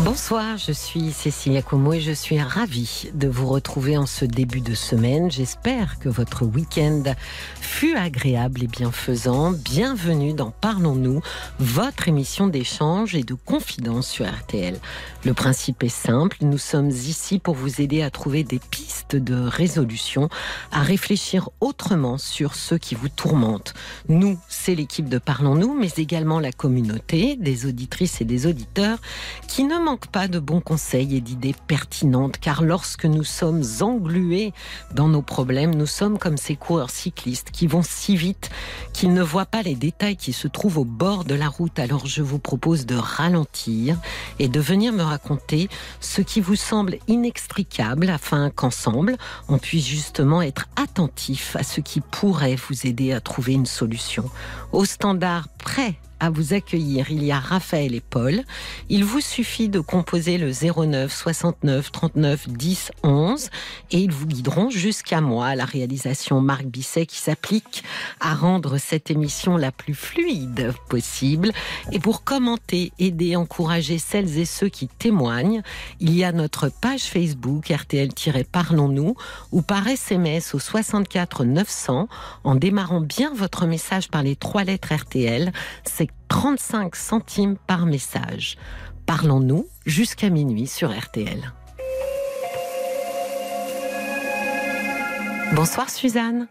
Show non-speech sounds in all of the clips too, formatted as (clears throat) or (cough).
Bonsoir, je suis Cécilia Como et je suis ravie de vous retrouver en ce début de semaine. J'espère que votre week-end fut agréable et bienfaisant. Bienvenue dans Parlons-nous, votre émission d'échange et de confidence sur RTL. Le principe est simple, nous sommes ici pour vous aider à trouver des pistes de résolution, à réfléchir autrement sur ce qui vous tourmente. Nous, c'est l'équipe de Parlons-nous, mais également la communauté, des auditrices et des auditeurs qui ne manque pas de bons conseils et d'idées pertinentes, car lorsque nous sommes englués dans nos problèmes, nous sommes comme ces coureurs cyclistes qui vont si vite qu'ils ne voient pas les détails qui se trouvent au bord de la route. Alors je vous propose de ralentir et de venir me raconter ce qui vous semble inextricable afin qu'ensemble, on puisse justement être attentif à ce qui pourrait vous aider à trouver une solution. Au standard prêt à vous accueillir. Il y a Raphaël et Paul. Il vous suffit de composer le 09 69 39 10 11 et ils vous guideront jusqu'à moi la réalisation Marc Bisset qui s'applique à rendre cette émission la plus fluide possible. Et pour commenter, aider, encourager celles et ceux qui témoignent, il y a notre page Facebook RTL-Parlons-nous ou par SMS au 64 900 en démarrant bien votre message par les trois lettres RTL. C'est 35 centimes par message. Parlons-nous jusqu'à minuit sur RTL. Bonsoir Suzanne.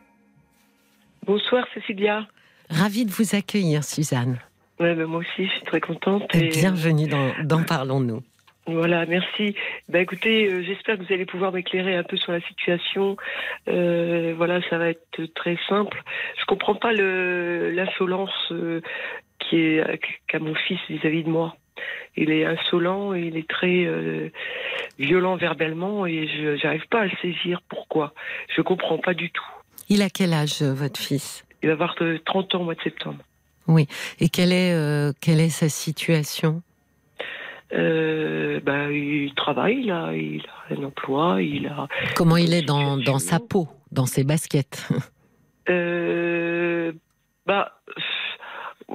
Bonsoir Cécilia. Ravie de vous accueillir Suzanne. Ouais, ben, moi aussi, je suis très contente. Et... Bienvenue dans, dans Parlons-nous. Voilà, merci. Ben écoutez, euh, j'espère que vous allez pouvoir m'éclairer un peu sur la situation. Euh, voilà, ça va être très simple. Je comprends pas l'insolence euh, qui est qu'a mon fils vis-à-vis de moi. Il est insolent, et il est très euh, violent verbalement et je n'arrive pas à le saisir. Pourquoi? Je comprends pas du tout. Il a quel âge, euh, votre fils? Il va avoir 30 ans au mois de septembre. Oui. Et quelle est, euh, quelle est sa situation? Ben, il travaille, là, il a un emploi, il a. Comment il est dans, dans sa peau, dans ses baskets? Euh, Bah,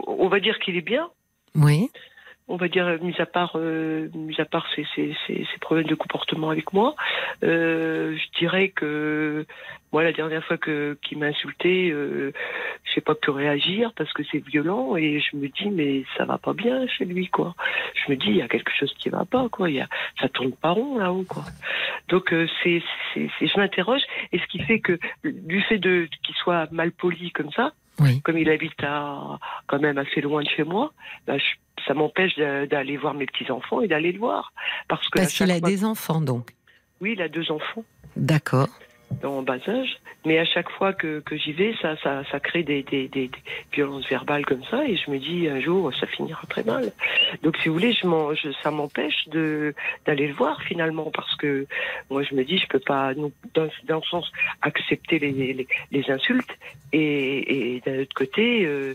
on va dire qu'il est bien. Oui. On va dire, mis à part, euh, mis à part ses, ses, ses, problèmes de comportement avec moi, euh, je dirais que moi, la dernière fois que qu'il m'a insulté, euh, je sais pas pu réagir parce que c'est violent et je me dis mais ça va pas bien chez lui quoi. Je me dis il y a quelque chose qui va pas quoi. Il y a, ça tourne pas rond là-haut quoi. Donc euh, c'est, c'est, je m'interroge et ce qui fait que du fait de qu'il soit mal poli comme ça, comme il habite à, quand même assez loin de chez moi, bah, ça m'empêche d'aller voir mes petits-enfants et d'aller le voir. Parce qu'il a des enfants, donc Oui, il a deux enfants. D'accord en bas âge. Mais à chaque fois que, que j'y vais, ça, ça, ça crée des, des, des, violences verbales comme ça. Et je me dis, un jour, ça finira très mal. Donc, si vous voulez, je, je ça m'empêche de d'aller le voir finalement. Parce que moi, je me dis, je peux pas, dans, dans le sens, accepter les, les, les insultes. Et, et d'un autre côté, euh,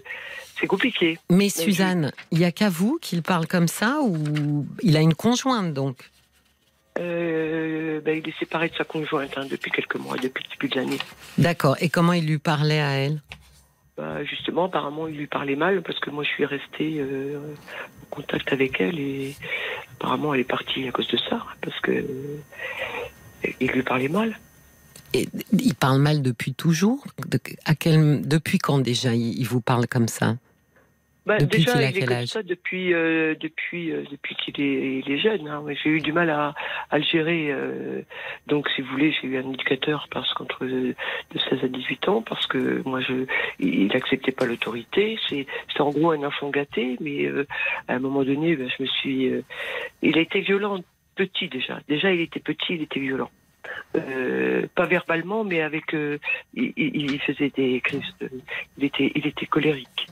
c'est compliqué. Mais Suzanne, il n'y a qu'à vous qu'il parle comme ça ou il a une conjointe donc? Euh, ben, il est séparé de sa conjointe hein, depuis quelques mois, depuis le début de l'année. D'accord. Et comment il lui parlait à elle? Bah, Justement, apparemment, il lui parlait mal parce que moi, je suis restée euh, en contact avec elle et apparemment, elle est partie à cause de ça parce que euh, il lui parlait mal. Et il parle mal depuis toujours? À quel, Depuis quand déjà il vous parle comme ça? Bah, depuis déjà, il est comme ça depuis euh, depuis euh, depuis qu'il est, il est jeune. Hein. J'ai eu du mal à, à le gérer. Euh, donc, si vous voulez, j'ai eu un éducateur parce qu'entre de 16 à 18 ans, parce que moi, je, il acceptait pas l'autorité. C'est, c'est en gros un enfant gâté, mais à un moment donné, ben, je me suis. il a été violent petit déjà. Déjà, il était petit, il était violent. Euh, pas verbalement, mais avec, euh, il, il, faisait des crises. il était, il était colérique.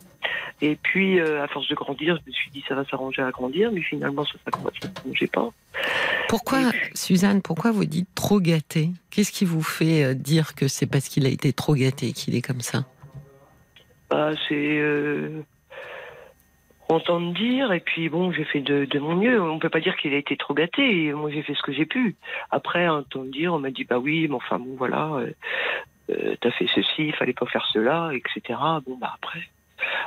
Et puis, euh, à force de grandir, je me suis dit ça va s'arranger à grandir, mais finalement ça ne s'arrangeait pas. Pourquoi, Suzanne, pourquoi vous dites trop gâté? Qu'est-ce qui vous fait euh, dire que c'est parce qu'il a été trop gâté qu'il est comme ça? Bah, C'est. Euh, entendre dire. Et puis bon, j'ai fait de, de, mon mieux. On peut pas dire qu'il a été trop gâté. Moi, j'ai fait ce que j'ai pu. Après, entendre dire, on m'a dit bah oui, mais enfin bon, voilà, euh, euh, t'as fait ceci, il fallait pas faire cela, etc. Bon bah après,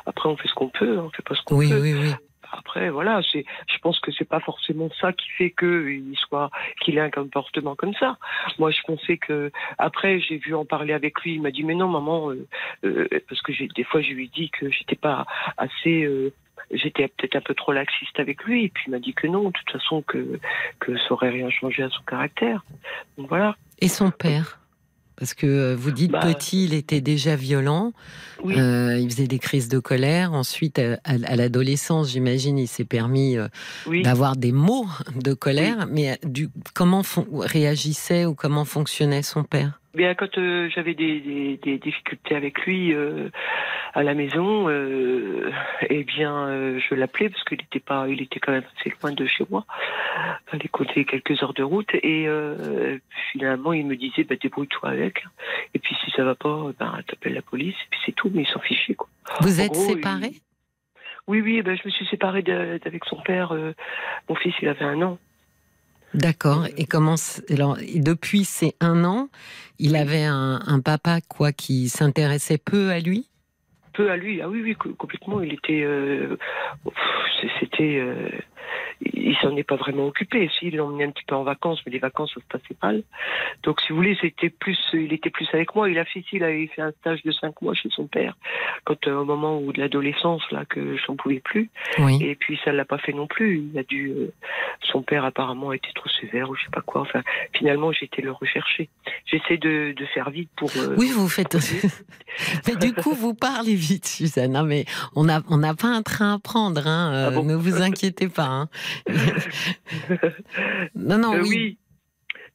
après on fait ce qu'on peut, on fait pas ce qu'on oui, peut. Oui, oui, Après, voilà, c'est, je pense que c'est pas forcément ça qui fait que il soit, qu'il ait un comportement comme ça. Moi, je pensais que, après, j'ai vu en parler avec lui. Il m'a dit, mais non, maman, euh, euh, parce que j'ai, des fois, je lui dis que j'étais pas assez, euh, j'étais peut-être un peu trop laxiste avec lui. Et puis, il m'a dit que non, de toute façon, que, que ça aurait rien changé à son caractère. Donc voilà. Et son père? Parce que euh, vous dites Bah, petit, il était déjà violent. Oui. Euh, il faisait des crises de colère. Ensuite, à, à- à l'adolescence, j'imagine, il s'est permis euh, Oui. d'avoir des mots de colère. Mais du, comment réagissait ou comment fonctionnait son père? Bien, quand euh, j'avais des, des, des difficultés avec lui euh, à la maison, euh, eh bien, euh, je l'appelais parce qu'il était pas, il était quand même assez loin de chez moi. Il fallait compter quelques heures de route et euh, finalement, il me disait, bah, débrouille-toi avec. Et puis, si ça va pas, ben, t'appelles la police et puis c'est tout. Mais il s'en fichait, quoi. Vous En êtes gros, séparés? Oui, oui, ben, je me suis séparée d'avec son père. euh, mon fils, il avait un an. D'accord. Et comment alors depuis ces un an, il avait un, un papa quoi qui s'intéressait peu à lui? peu à lui. Ah oui, oui, co- complètement. Il était, euh, c'était, euh, il s'en est pas vraiment occupé. Si, il l'emmenait un petit peu en vacances, mais les vacances ça se passait mal. Donc, si vous voulez, c'était plus, il était plus avec moi. Il a fait, il avait fait un stage de cinq mois chez son père, quand euh, au moment où de l'adolescence là que j'en pouvais plus. Oui. Et puis ça l'a pas fait non plus. Il a dû, euh, son père apparemment était trop sévère ou je sais pas quoi. Enfin, finalement, j'ai été le rechercher. J'essaie de, de faire vite pour. euh, Oui, vous faites. (laughs) mais du coup, vous parlez vite, Suzanne. hein, mais on n'a on n'a pas un train à prendre. Hein, Ah bon ne vous inquiétez pas. hein. (laughs) non, non, Euh, oui. oui.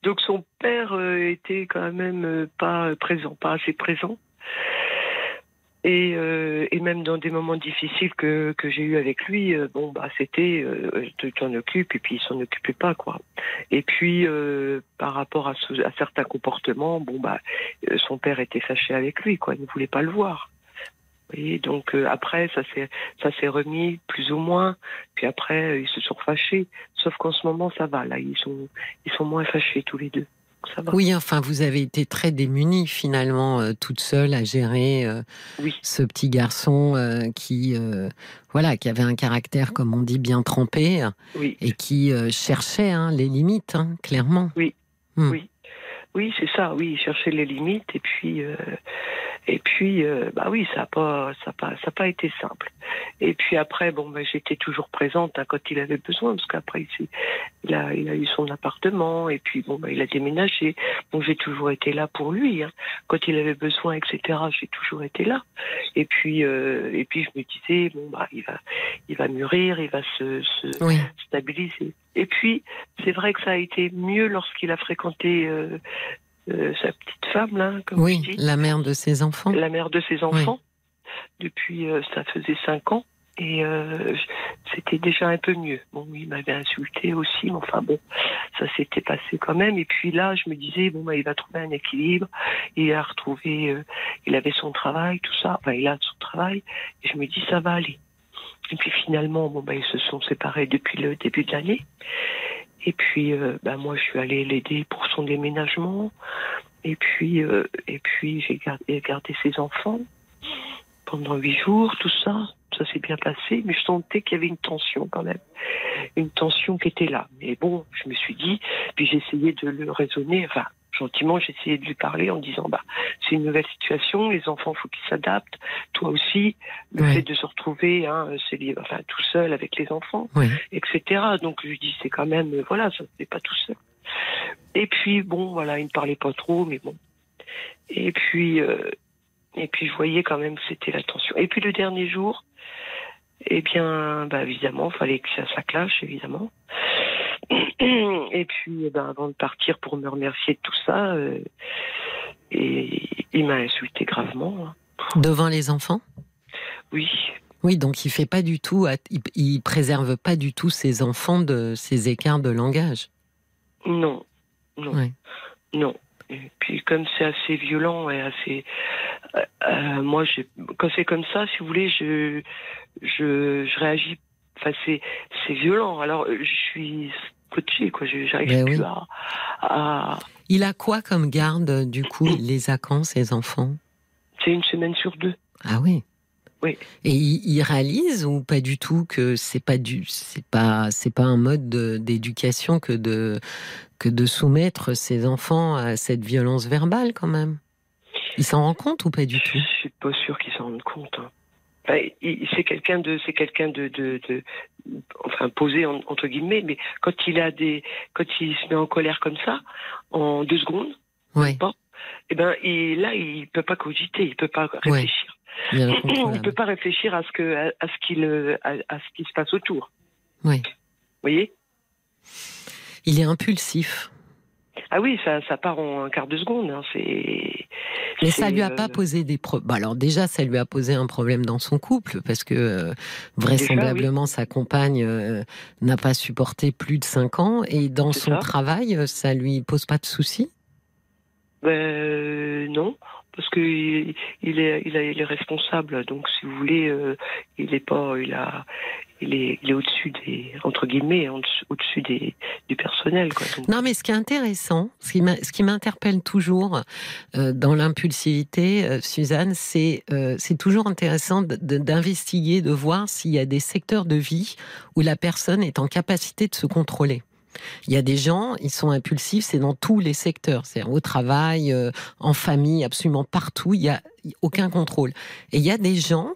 Donc son père euh, était quand même euh, pas présent, pas assez présent. Et, euh, et même dans des moments difficiles que, que j'ai eu avec lui, euh, bon bah c'était euh, tu t'en occupes et puis il s'en occupait pas quoi. Et puis par rapport à, ce- à certains comportements, bon bah son père était fâché avec lui quoi, il ne voulait pas le voir. Et donc euh, après ça s'est ça s'est remis plus ou moins. Puis après euh, ils se sont fâchés. Sauf qu'en ce moment ça va là, ils sont ils sont moins fâchés tous les deux. Ça va. Oui, enfin, vous avez été très démunie finalement, euh, toute seule à gérer Oui. ce petit garçon qui, voilà, qui avait un caractère, comme on dit, bien trempé Oui. et qui cherchait hein, les limites, hein, clairement. Hmm. Oui. Oui, c'est ça. Oui, chercher les limites et puis euh, et puis euh, bah oui, ça a pas ça a pas ça a pas été simple. Et puis après bon bah, j'étais toujours présente hein, quand il avait besoin parce qu'après il, a il a eu son appartement et puis bon bah, il a déménagé. Donc j'ai toujours été là pour lui. hein. Quand il avait besoin etc. J'ai toujours été là. Et puis euh, et puis je me disais bon bah il va il va mûrir, il va se, se Oui, stabilisé. Et puis, c'est vrai que ça a été mieux lorsqu'il a fréquenté euh, euh, sa petite femme, là, comme oui, je dis, la mère de ses enfants. la mère de ses enfants. Depuis, euh, ça faisait cinq ans. Et c'était déjà un peu mieux. Bon, il m'avait insulté aussi, mais enfin bon, ça s'était passé quand même. Et puis là, je me disais, bon, bah, il va trouver un équilibre. Il a retrouvé, il avait son travail, tout ça. Enfin, il a son travail. Et je me dis, ça va aller. Et puis finalement, bon, bah, ils se sont séparés depuis le début de l'année. Et puis, euh, bah, moi, je suis allée l'aider pour son déménagement. Et puis, euh, et puis j'ai gardé, gardé ses enfants pendant huit jours, tout ça. Ça s'est bien passé, mais je sentais qu'il y avait une tension quand même. Une tension qui était là. Mais bon, je me suis dit, puis j'ai essayé de le raisonner, enfin, gentiment, j'ai essayé de lui parler en disant, bah, c'est une nouvelle situation, les enfants, faut qu'ils s'adaptent. Toi aussi, le Ouais. fait de se retrouver, hein, c'est lié- enfin, tout seul avec les enfants, etc. Donc je lui dis, c'est quand même, voilà, ça ne fait pas tout seul. Et puis bon, voilà, il ne parlait pas trop, mais bon. Et puis, euh, et puis je voyais quand même que c'était la tension. Et puis le dernier jour, eh bien, bah, évidemment, fallait que ça, ça clash, évidemment. Et puis, eh ben, avant de partir pour me remercier de tout ça, euh, et il m'a insulté gravement. hein. Devant les enfants? Oui, Oui, donc il fait pas du tout, il, il préserve pas du tout ses enfants de ces écarts de langage? non, non, Ouais. non. Et puis comme c'est assez violent et assez, euh, euh, moi, quand c'est comme ça, si vous voulez, je, je, je réagis. Enfin, c'est violent. Alors, je suis quoi. J'arrive ben plus à, Il a quoi comme garde, du coup Il (clears throat) les a quand, ses enfants? C'est une semaine sur deux. Ah oui. Oui. Et il, réalise ou pas du tout que c'est pas du, c'est pas, c'est pas un mode d'éducation que de que de soumettre ses enfants à cette violence verbale quand même? Il s'en rend compte ou pas du tout? Je suis pas sûr qu'il s'en rende compte. Hein. C'est quelqu'un de, c'est quelqu'un de, de, enfin posé entre guillemets, mais quand il a des, quand il se met en colère comme ça, en deux secondes, ouais. et eh ben, et là, il peut pas cogiter, il peut pas réfléchir. (clears throat) On ne peut pas réfléchir à ce que à, ce qu'il à, ce qui se passe autour. Oui. Vous voyez? Il est impulsif. Ah oui, ça, ça part en un quart de seconde. Hein, c'est. Mais ça lui a pas euh, posé des problèmes. Bah, alors déjà, ça lui a posé un problème dans son couple parce que euh, vraisemblablement sa compagne euh, n'a pas supporté plus de 5 ans et dans son travail, ça lui pose pas de soucis? Ben non parce qu'il il est, il, est responsable. Donc, si vous voulez, euh, il est pas, il a, il est, il est au-dessus des, entre guillemets, au-dessus des, du personnel. Quoi. non, mais ce qui est intéressant, ce qui m'interpelle toujours euh, dans l'impulsivité, euh, Suzanne, c'est, c'est toujours intéressant d'investiguer, de voir s'il y a des secteurs de vie où la personne est en capacité de se contrôler. Il y a des gens, ils sont impulsifs, c'est dans tous les secteurs, c'est au travail, euh, en famille, absolument partout, il n'y a aucun contrôle. Et il y a des gens,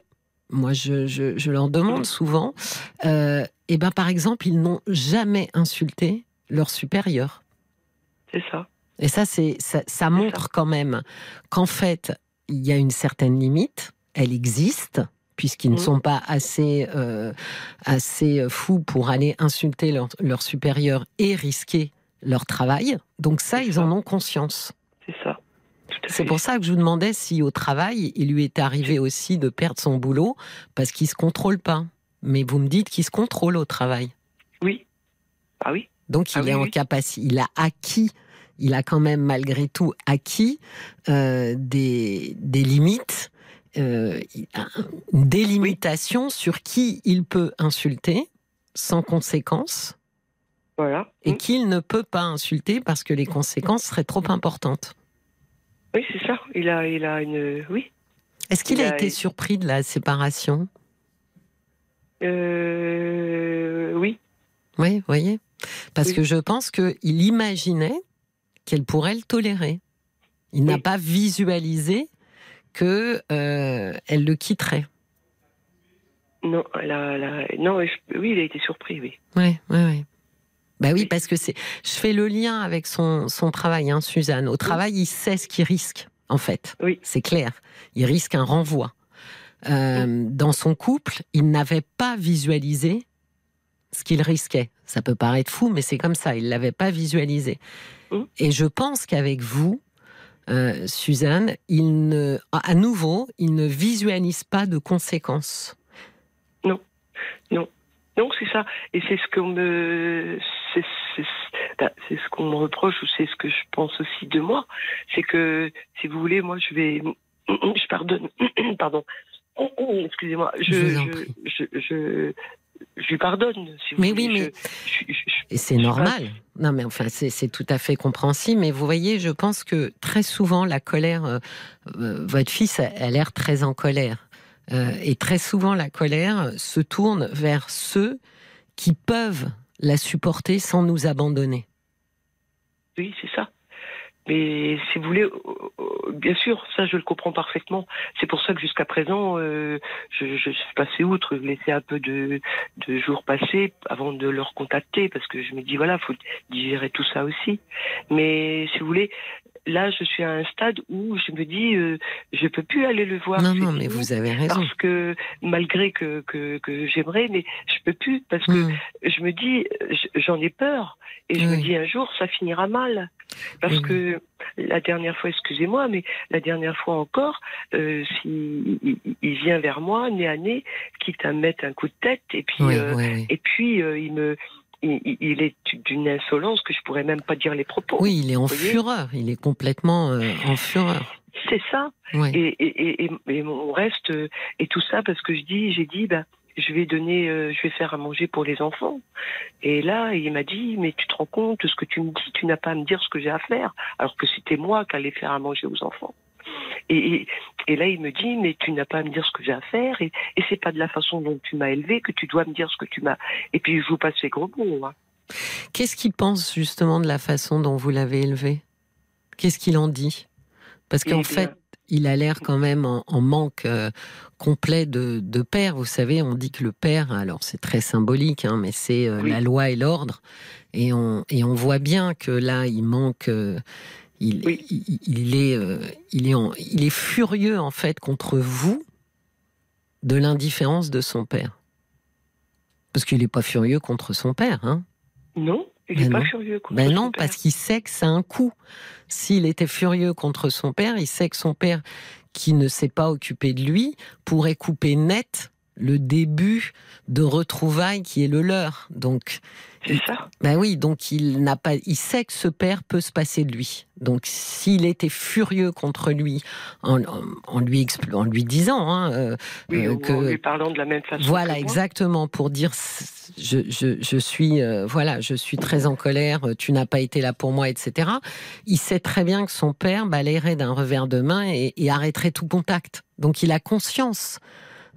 moi je, leur demande souvent, euh, et ben par exemple, ils n'ont jamais insulté leur supérieur. C'est ça. Et ça, c'est ça montre quand même qu'en fait, il y a une certaine limite, elle existe, puisqu'ils ne mmh. sont pas assez, euh, assez fous pour aller insulter leur, leur supérieur et risquer leur travail. Donc ça, ils en ont conscience. C'est ça. C'est pour ça que je vous demandais si au travail, il lui est arrivé aussi de perdre son boulot parce qu'il se contrôle pas. Mais vous me dites qu'il se contrôle au travail. Oui. Ah oui. Donc il ah est en capacité, il a acquis, il a quand même malgré tout acquis euh, des, des limites euh, une délimitation sur qui il peut insulter sans conséquence. Voilà. Et mmh. qu'il ne peut pas insulter parce que les conséquences seraient trop importantes. Oui, c'est ça. Il a, il a une. Oui. Est-ce qu'il a, été surpris de la séparation? Euh... Oui. Oui, vous voyez Parce que je pense qu'il imaginait qu'elle pourrait le tolérer. Il n'a pas visualisé que euh, elle le quitterait. Non, non, oui, il a été surpris, oui. Oui, oui, oui. Bah oui, parce que c'est, je fais le lien avec son, son travail, hein, Suzanne. Au travail, il sait ce qu'il risque, en fait. Oui. C'est clair. Il risque un renvoi. Euh, dans son couple, il n'avait pas visualisé ce qu'il risquait. Ça peut paraître fou, mais c'est comme ça. Il l'avait pas visualisé. Et je pense qu'avec vous, euh, Suzanne, il ne, à nouveau, il ne visualise pas de conséquences. Non, non. Non, c'est ça. Et c'est ce qu'on me, c'est, ce qu'on me reproche ou c'est ce que je pense aussi de moi. C'est que, si vous voulez, moi, je vais, je pardonne, (coughs) pardon. (coughs) Excusez-moi, je, je, je, je lui pardonne. Si mais oui, mais et c'est normal. Non, mais enfin, c'est tout à fait compréhensible. Mais vous voyez, je pense que très souvent, la colère, euh, euh, votre fils a, l'air très en colère. Euh, et très souvent, la colère se tourne vers ceux qui peuvent la supporter sans nous abandonner. Oui, c'est ça. Mais si vous voulez, bien sûr, ça je le comprends parfaitement. C'est pour ça que jusqu'à présent, euh, je, je, suis passé outre, je laissais un peu de, de jours passer avant de leur contacter, parce que je me dis voilà, faut digérer tout ça aussi. Mais si vous voulez, là, je suis à un stade où je me dis, euh, je peux plus aller le voir. Non, non, mais vous avez raison. Parce que malgré que, que, que j'aimerais, mais je peux plus parce que hmm. je me dis, j'en ai peur et je me dis un jour ça finira mal. Parce que la dernière fois, excusez-moi, mais la dernière fois encore, euh, si, il, vient vers moi nez à nez, quitte à me mettre un coup de tête, et puis, euh, et puis euh, il me il, est d'une insolence que je pourrais même pas dire les propos. Oui, il est en fureur. Il est complètement euh, en fureur. C'est ça. Et, et, et, on reste et tout ça parce que je dis, j'ai dit, ben, je vais donner, euh, je vais faire à manger pour les enfants. Et là, il m'a dit, mais tu te rends compte de ce que tu me dis, tu n'as pas à me dire ce que j'ai à faire, alors que c'était moi qui allais faire à manger aux enfants. Et, et, là, il me dit, mais tu n'as pas à me dire ce que j'ai à faire, et, et c'est pas de la façon dont tu m'as élevé que tu dois me dire ce que tu m'as. Et puis, je vous passe ces gros mots. Hein. Qu'est-ce qu'il pense justement de la façon dont vous l'avez élevé? Qu'est-ce qu'il en dit? Parce qu'en eh fait, il a l'air quand même en, manque euh, complet de, père. Vous savez, on dit que le père, alors c'est très symbolique, hein, mais c'est euh, la loi et l'ordre. Et on, et on voit bien que là, il manque. Euh, il, il, est, il, est il est furieux en fait contre vous de l'indifférence de son père. Parce qu'il n'est pas furieux contre son père. Hein non. Il ben pas furieux ben non, parce qu'il sait que c'est un coup. S'il était furieux contre son père, il sait que son père, qui ne s'est pas occupé de lui, pourrait couper net le début de retrouvailles qui est le leur. Donc, c'est ça. Ben oui, donc il n'a pas, il sait que ce père peut se passer de lui. Donc s'il était furieux contre lui en, lui en lui disant hein, euh, euh, que en lui parlant de la même façon. Voilà, exactement pour dire je, je, je suis euh, voilà, je suis très en colère. Tu n'as pas été là pour moi, etc. Il sait très bien que son père balayerait d'un revers de main et, et arrêterait tout contact. Donc il a conscience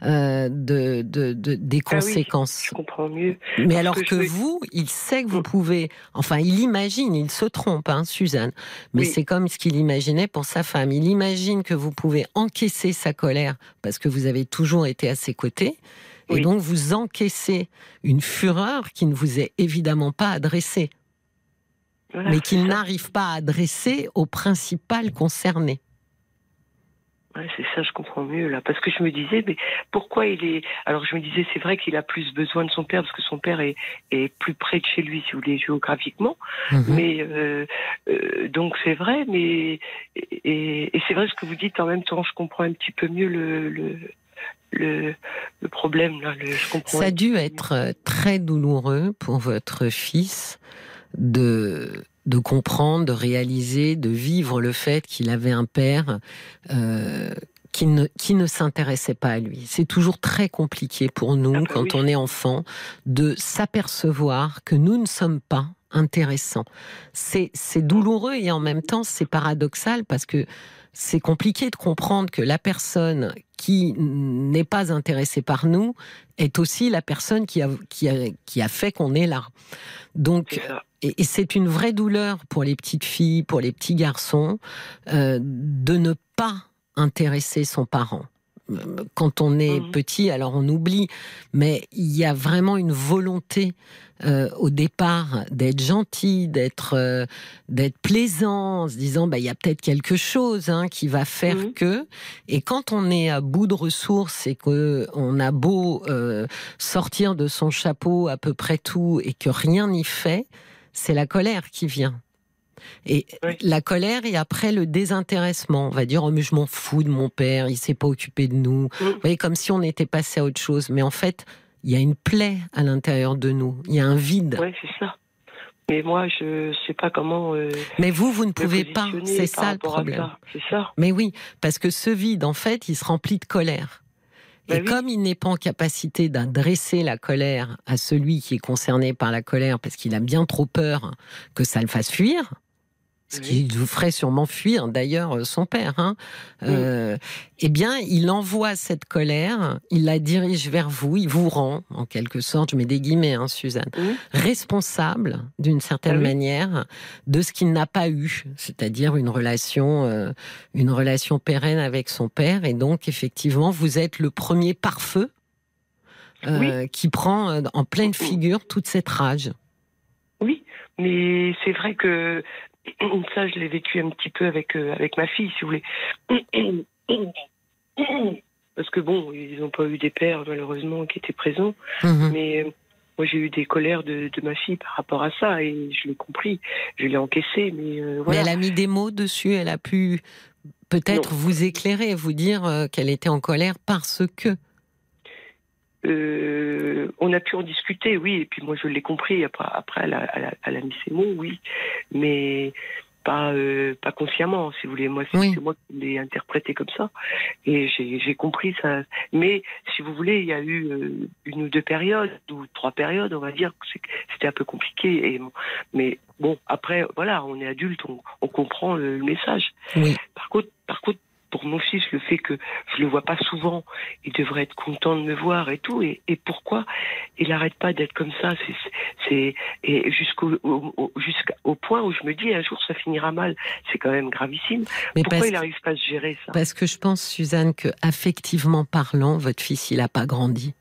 euh, de, des ah conséquences. je comprends mieux. Mais alors que, vous, il sait que vous mm. pouvez, enfin, il imagine, il se trompe, hein, Suzanne, mais c'est comme ce qu'il imaginait pour sa femme. Il imagine que vous pouvez encaisser sa colère parce que vous avez toujours été à ses côtés. Et donc, vous encaissez une fureur qui ne vous est évidemment pas adressée, mais qu'il n'arrive pas à adresser au principal concerné. Ouais, c'est ça, je comprends mieux là, parce que je me disais, mais pourquoi il est Alors je me disais, c'est vrai qu'il a plus besoin de son père parce que son père est, est plus près de chez lui, si vous voulez, géographiquement. Mhm. Mais euh, euh, donc c'est vrai, mais et, et c'est vrai ce que vous dites. En même temps, je comprends un petit peu mieux le, le le, le, problème là. Le, je comprends Ça a dû être très douloureux pour votre fils de de comprendre, de réaliser, de vivre le fait qu'il avait un père euh, qui ne, qui ne s'intéressait pas à lui. C'est toujours très compliqué pour nous, ah bah quand on est enfant, de s'apercevoir que nous ne sommes pas intéressants. C'est douloureux et en même temps c'est paradoxal parce que c'est compliqué de comprendre que la personne qui n'est pas intéressée par nous est aussi la personne qui a, qui a, qui a fait qu'on est là. Donc, et, c'est une vraie douleur pour les petites filles, pour les petits garçons, euh, de ne pas intéresser son parent quand on est mmh. petit, alors on oublie, mais il y a vraiment une volonté euh, au départ d'être gentil, d'être euh, d'être plaisant, en se disant bah il y a peut-être quelque chose hein, qui va faire mmh. que. Et quand on est à bout de ressources et que on a beau euh, sortir de son chapeau à peu près tout et que rien n'y fait, c'est la colère qui vient. Et la colère et après le désintéressement, on va dire oh mais je m'en fous de mon père, il s'est pas occupé de nous. Mmh. Vous voyez comme si on était passé à autre chose, mais en fait il y a une plaie à l'intérieur de nous, il y a un vide. Oui, c'est ça. Mais moi, je sais pas comment. Euh, mais vous, vous ne pouvez pas. C'est ça le problème. C'est ça. Mais oui, parce que ce vide, en fait, il se remplit de colère. Ben Et comme il n'est pas en capacité d'adresser la colère à celui qui est concerné par la colère, parce qu'il a bien trop peur que ça le fasse fuir, ce qui vous ferait sûrement fuir d'ailleurs euh, son père, hein. Euh, eh bien, il envoie cette colère, il la dirige vers vous, il vous rend, en quelque sorte, je mets des guillemets, hein, Suzanne, responsable, d'une certaine ah manière, de ce qu'il n'a pas eu, c'est-à-dire une relation, euh, une relation pérenne avec son père. Et donc, effectivement, vous êtes le premier pare-feu qui prend en pleine figure toute cette rage. Oui, mais c'est vrai que (clears throat) Ça, je l'ai vécu un petit peu avec, euh, avec ma fille, si vous voulez. (clears throat) Parce que bon, ils n'ont pas eu des pères, malheureusement, qui étaient présents. Mhm. Mais euh, moi, j'ai eu des colères de, de, ma fille par rapport à ça et je l'ai compris. Je l'ai encaissé, mais euh, voilà. Mais elle a mis des mots dessus, elle a pu peut-être vous éclairer, vous dire qu'elle était en colère parce que. Euh, on a pu en discuter, oui, et puis moi je l'ai compris. Après, après elle, a, elle, a, mis ses mots, oui, mais pas euh, pas consciemment, si vous voulez. Moi, c'est moi qui l'ai interprété comme ça, et j'ai compris ça. Mais si vous voulez, il y a eu euh, une ou deux périodes ou trois périodes, on va dire, c'était un peu compliqué. Et mais bon, après, voilà, on est adulte, on, on comprend le, le message. Oui. Par contre, par contre, pour mon fils le fait que je le vois pas souvent, il devrait être content de me voir et tout. Et, pourquoi il n'arrête pas d'être comme ça? C'est et jusqu'au jusqu'au point où je me dis un jour ça finira mal. C'est quand même gravissime. Mais pourquoi il n'arrive pas à se gérer ça? Parce que je pense, Suzanne, que affectivement parlant, votre fils il n'a pas grandi.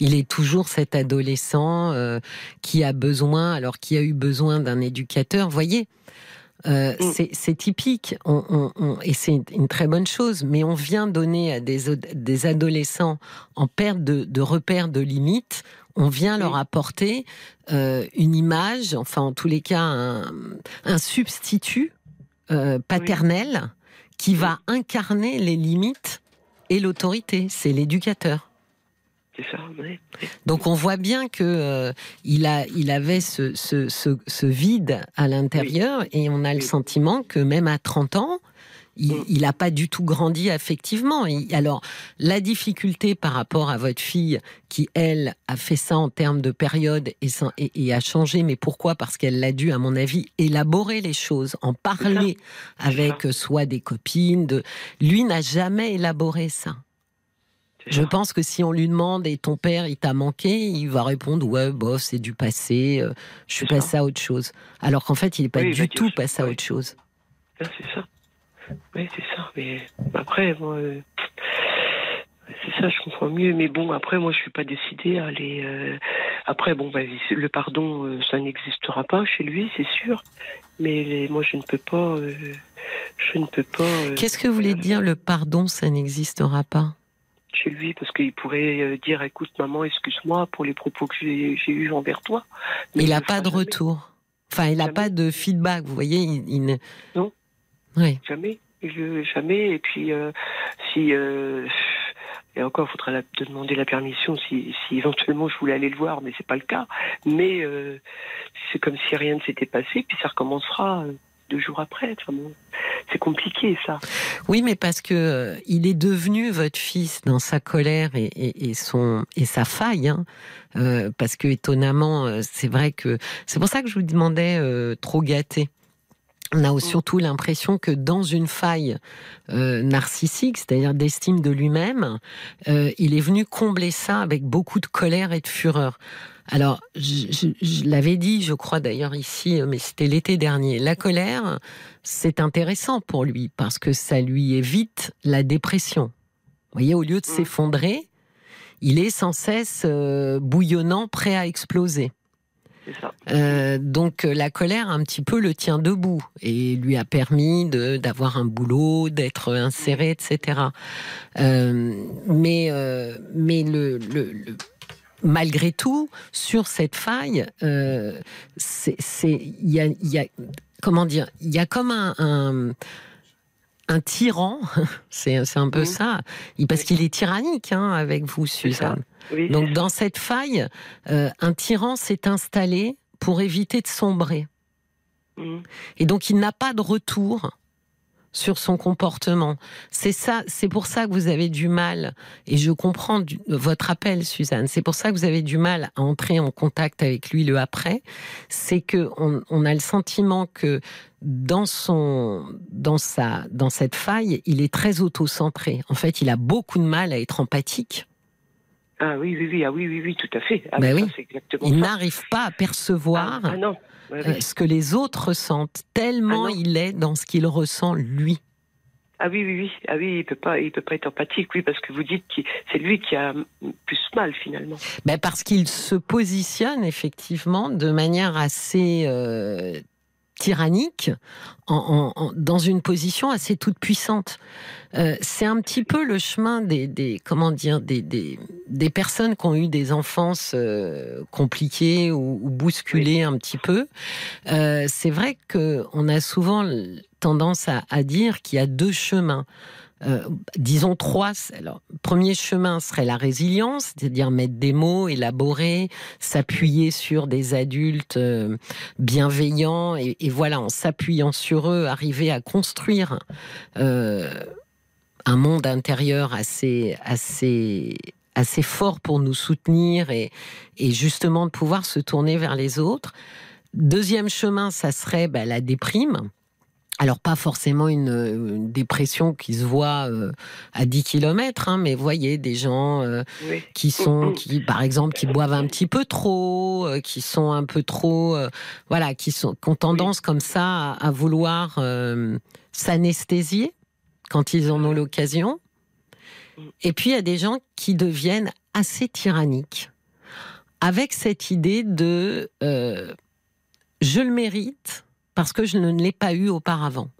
Il est toujours cet adolescent euh, qui a besoin, alors qui a eu besoin d'un éducateur. Voyez, euh, mm. c'est typique. Et c'est une très bonne chose, mais on vient donner à des, adolescents en perte de, repères de limites, on vient leur apporter euh, une image, enfin en tous les cas un, substitut euh, paternel qui va incarner les limites et l'autorité, c'est l'éducateur. Donc on voit bien que euh, il a, il avait ce, ce, ce, vide à l'intérieur et on a le sentiment que même à 30 ans, il n'a pas du tout grandi affectivement. alors, la difficulté par rapport à votre fille, qui, elle, a fait ça en termes de période et, et, a changé, mais pourquoi? Parce qu'elle l'a dû, à mon avis, élaborer les choses, en parler avec soit des copines. De... Lui n'a jamais élaboré ça. Je pense que si on lui demande et ton père il t'a manqué, il va répondre ouais bof c'est du passé, euh, je suis passé à autre chose. Alors qu'en fait il n'est pas du tout passé à autre chose. C'est ça. Oui c'est ça. Mais après moi, euh, c'est ça je comprends mieux. Mais bon après moi je suis pas décidée à aller. Euh, après bon bah, le pardon ça n'existera pas chez lui c'est sûr. Mais moi je ne peux pas. je ne peux pas. Qu'est-ce que vous voulez dire le pardon ça n'existera pas? Chez lui parce qu'il pourrait euh, dire écoute maman excuse-moi pour les propos que j'ai eus envers toi. Mais il n'a pas de retour. Enfin, il n'a pas de feedback, vous voyez. Il, Non. Oui. Jamais. jamais. Et puis, euh, si. Euh, et encore, il faudra demander la permission si, éventuellement je voulais aller le voir, mais c'est pas le cas. Mais c'est comme si rien ne s'était passé, puis ça recommencera deux jours après. c'est compliqué ça. Oui, mais parce que euh, il est devenu votre fils dans sa colère et, son et sa faille. Hein. Euh, parce que étonnamment, euh, c'est vrai que c'est pour ça que je vous demandais trop gâté. On a mm. surtout l'impression que dans une faille narcissique, c'est-à-dire d'estime de lui-même, il est venu combler ça avec beaucoup de colère et de fureur. Alors, je, l'avais dit, je crois d'ailleurs ici, mais c'était l'été dernier. La colère, c'est intéressant pour lui parce que ça lui évite la dépression. Vous voyez, au lieu de mmh. s'effondrer, il est sans cesse euh, bouillonnant, prêt à exploser. Euh, donc la colère un petit peu le tient debout et lui a permis d'avoir un boulot, d'être inséré, etc. Euh, mais mais le, le malgré tout, sur cette faille, euh, c'est, il y a, comment dire, il y a comme un, un, tyran, (laughs) c'est, un peu ça, parce qu'il est tyrannique hein, avec vous, Suzanne. Donc dans cette faille, euh, un tyran s'est installé pour éviter de sombrer. Mmh. Et donc il n'a pas de retour sur son comportement. C'est ça, c'est pour ça que vous avez du mal, et je comprends votre appel, Suzanne. C'est pour ça que vous avez du mal à entrer en contact avec lui le après. C'est que on, a le sentiment que dans son, dans sa, dans cette faille, il est très auto-centré. En fait, il a beaucoup de mal à être empathique. Ah oui, oui, oui, ah oui, oui, oui, tout à fait. Ah, ben oui. il n'arrive pas à percevoir. Ah, ah. Euh, ce que les autres ressentent, tellement ah il est dans ce qu'il ressent lui. Ah oui, oui, oui. Ah oui, il peut pas, il peut pas être empathique, oui, parce que vous dites que c'est lui qui a plus mal finalement. Ben parce qu'il se positionne effectivement de manière assez euh, tyrannique en, dans une position assez toute puissante. Euh, c'est un petit peu le chemin des, des comment dire des, des, des, personnes qui ont eu des enfances euh, compliquées ou, bousculées un petit peu. Euh, c'est vrai que on a souvent tendance à, à dire qu'il y a deux chemins. Euh, disons trois. Alors, premier chemin serait la résilience, c'est-à-dire mettre des mots, élaborer, s'appuyer sur des adultes euh, bienveillants et, voilà, en s'appuyant sur eux, arriver à construire euh, un monde intérieur assez, assez, assez fort pour nous soutenir et, et justement de pouvoir se tourner vers les autres. Deuxième chemin, ça serait bah, la déprime. Alors pas forcément une, dépression qui se voit euh, à 10 km, hein, mais voyez des gens euh, qui sont, qui par exemple, qui boivent un petit peu trop, euh, qui sont un peu trop, voilà, qui sont, ont tendance comme ça à, vouloir s'anesthésier quand ils en ont l'occasion. Et puis il y a des gens qui deviennent assez tyranniques, avec cette idée de je le mérite parce que je ne l'ai pas eu auparavant.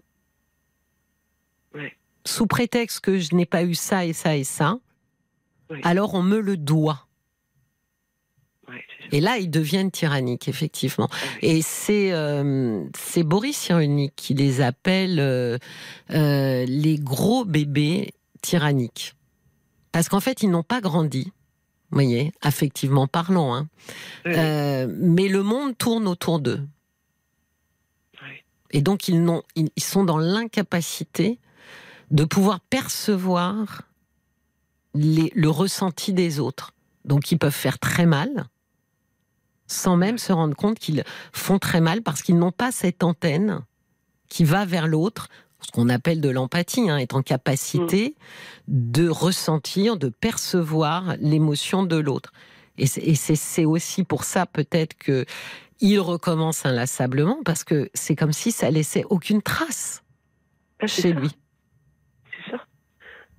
Sous prétexte que je n'ai pas eu ça et ça et ça, alors on me le doit. et là, ils deviennent tyranniques, effectivement. Et c'est euh, Boris Cyrulnik qui les appelle euh, euh, les gros bébés tyranniques. Parce qu'en fait, ils n'ont pas grandi, vous voyez, affectivement parlant. Hein. mais le monde tourne autour d'eux. Et donc, ils, sont dans l'incapacité de pouvoir percevoir le ressenti des autres. Donc, ils peuvent faire très mal sans même se rendre compte qu'ils font très mal parce qu'ils n'ont pas cette antenne qui va vers l'autre, ce qu'on appelle de l'empathie, hein, être en capacité de ressentir, de percevoir l'émotion de l'autre. Et c'est aussi pour ça peut-être que il recommence inlassablement parce que c'est comme si ça laissait aucune trace ah, chez lui. C'est ça.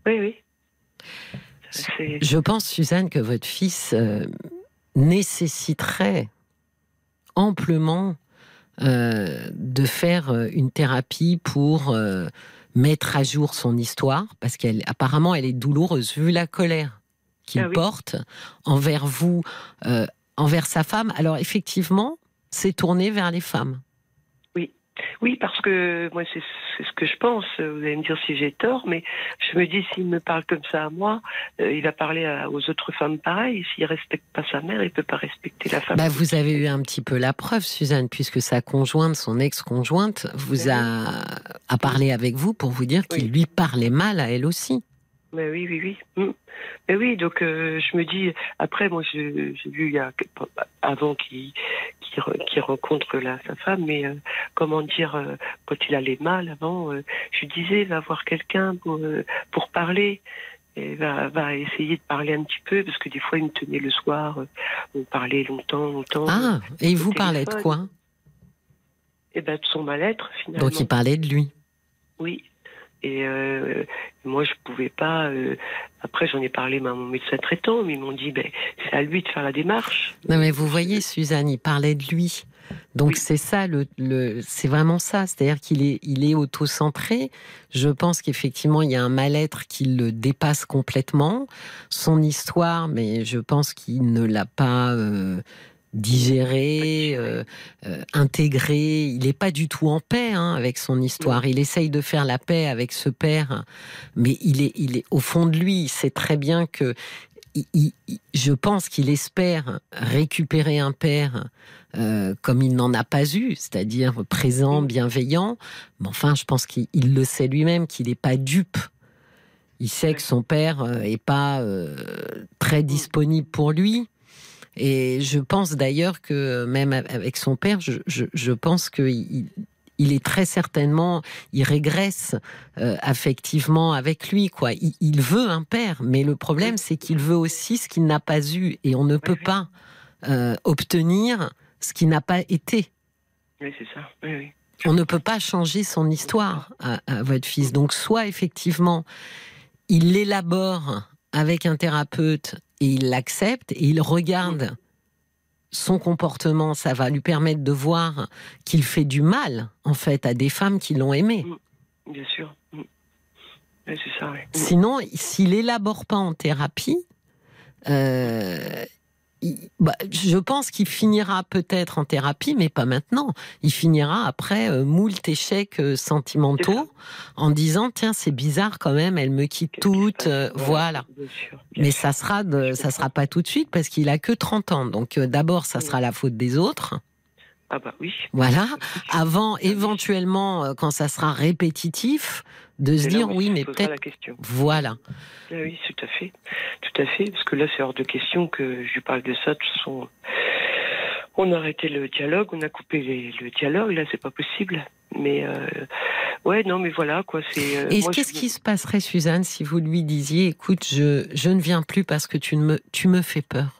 Oui, oui. Je pense, Suzanne, que votre fils euh, nécessiterait amplement euh, de faire euh, une thérapie pour mettre à jour son histoire, parce qu'apparemment elle est douloureuse, vu la colère qu'il ah porte envers vous, envers sa femme. Alors effectivement, s'est tourné vers les femmes. Oui, oui, parce que moi c'est ce que je pense. Vous allez me dire si j'ai tort, mais je me dis s'il me parle comme ça à moi, euh, il va parler aux autres femmes pareil. S'il respecte pas sa mère, il peut pas respecter la femme. Bah, vous avez eu un petit peu la preuve, Suzanne, puisque sa conjointe, son ex-conjointe, vous a, a parlé avec vous pour vous dire qu'il lui parlait mal à elle aussi. Mais oui, oui, oui. Mm. Mais oui, donc euh, je me dis, après, moi j'ai vu il y a, avant qu'il qui rencontre la, sa femme, mais euh, comment dire, euh, quand il allait mal avant, je disais, va voir quelqu'un pour, pour parler. Et va, va essayer de parler un petit peu, parce que des fois il me tenait le soir, on parlait longtemps, longtemps. Ah, et il vous parlait de quoi? Eh ben de son mal-être finalement. Donc il parlait de lui. Oui, et euh, moi, je pouvais pas. Euh, après, j'en ai parlé à mon médecin traitant, mais ils m'ont dit, ben, c'est à lui de faire la démarche. Non, mais vous voyez, Suzanne, il parlait de lui. Donc c'est ça, le, le c'est vraiment ça. C'est-à-dire qu'il est, il est auto-centré. Je pense qu'effectivement, il y a un mal-être qui le dépasse complètement. Son histoire, mais je pense qu'il ne l'a pas. Euh, digéré, euh, euh, intégré. Il n'est pas du tout en paix hein, avec son histoire. Il essaye de faire la paix avec ce père, mais il est, il est au fond de lui. Il sait très bien que, je pense qu'il espère récupérer un père euh, comme il n'en a pas eu, c'est-à-dire présent, bienveillant. Mais enfin, je pense qu'il le sait lui-même qu'il n'est pas dupe. Il sait que son père est pas très disponible pour lui. Et je pense d'ailleurs que même avec son père, je, je, pense qu'il il est très certainement, il régresse euh, affectivement avec lui, quoi. Il, veut un père, mais le problème, c'est qu'il veut aussi ce qu'il n'a pas eu, et on ne peut pas euh, obtenir ce qui n'a pas été. Oui, c'est ça. Oui, oui. On ne peut pas changer son histoire à, à votre fils. Donc, soit effectivement, il l'élabore avec un thérapeute et il l'accepte et il regarde son comportement, ça va lui permettre de voir qu'il fait du mal, en fait, à des femmes qui l'ont aimé. Mm. Bien sûr. Mm. c'est ça, Sinon, s'il élabore pas en thérapie, euh, bah, je pense qu'il finira peut-être en thérapie, mais pas maintenant. Il finira après euh, moult échecs euh, sentimentaux en disant tiens c'est bizarre quand même, elle me quitte toute, euh, voilà. mais ça sera de, ça sera pas tout de suite parce qu'il a que 30 ans. Donc d'abord ça sera la faute des autres. Ah bah oui. Voilà. (laughs) Avant, éventuellement, quand ça sera répétitif, de se dire oui, mais peut-être. Voilà. Ah oui, tout à fait, tout à fait, parce que là, c'est hors de question que je lui parle de ça. De toute façon, on a arrêté le dialogue, on a coupé le dialogue. Là, c'est pas possible. Mais euh, ouais, non, mais voilà quoi. C'est. Euh, Et qu'est-ce qui se passerait, Suzanne, si vous lui disiez, écoute, je je ne viens plus parce que tu me tu me fais peur?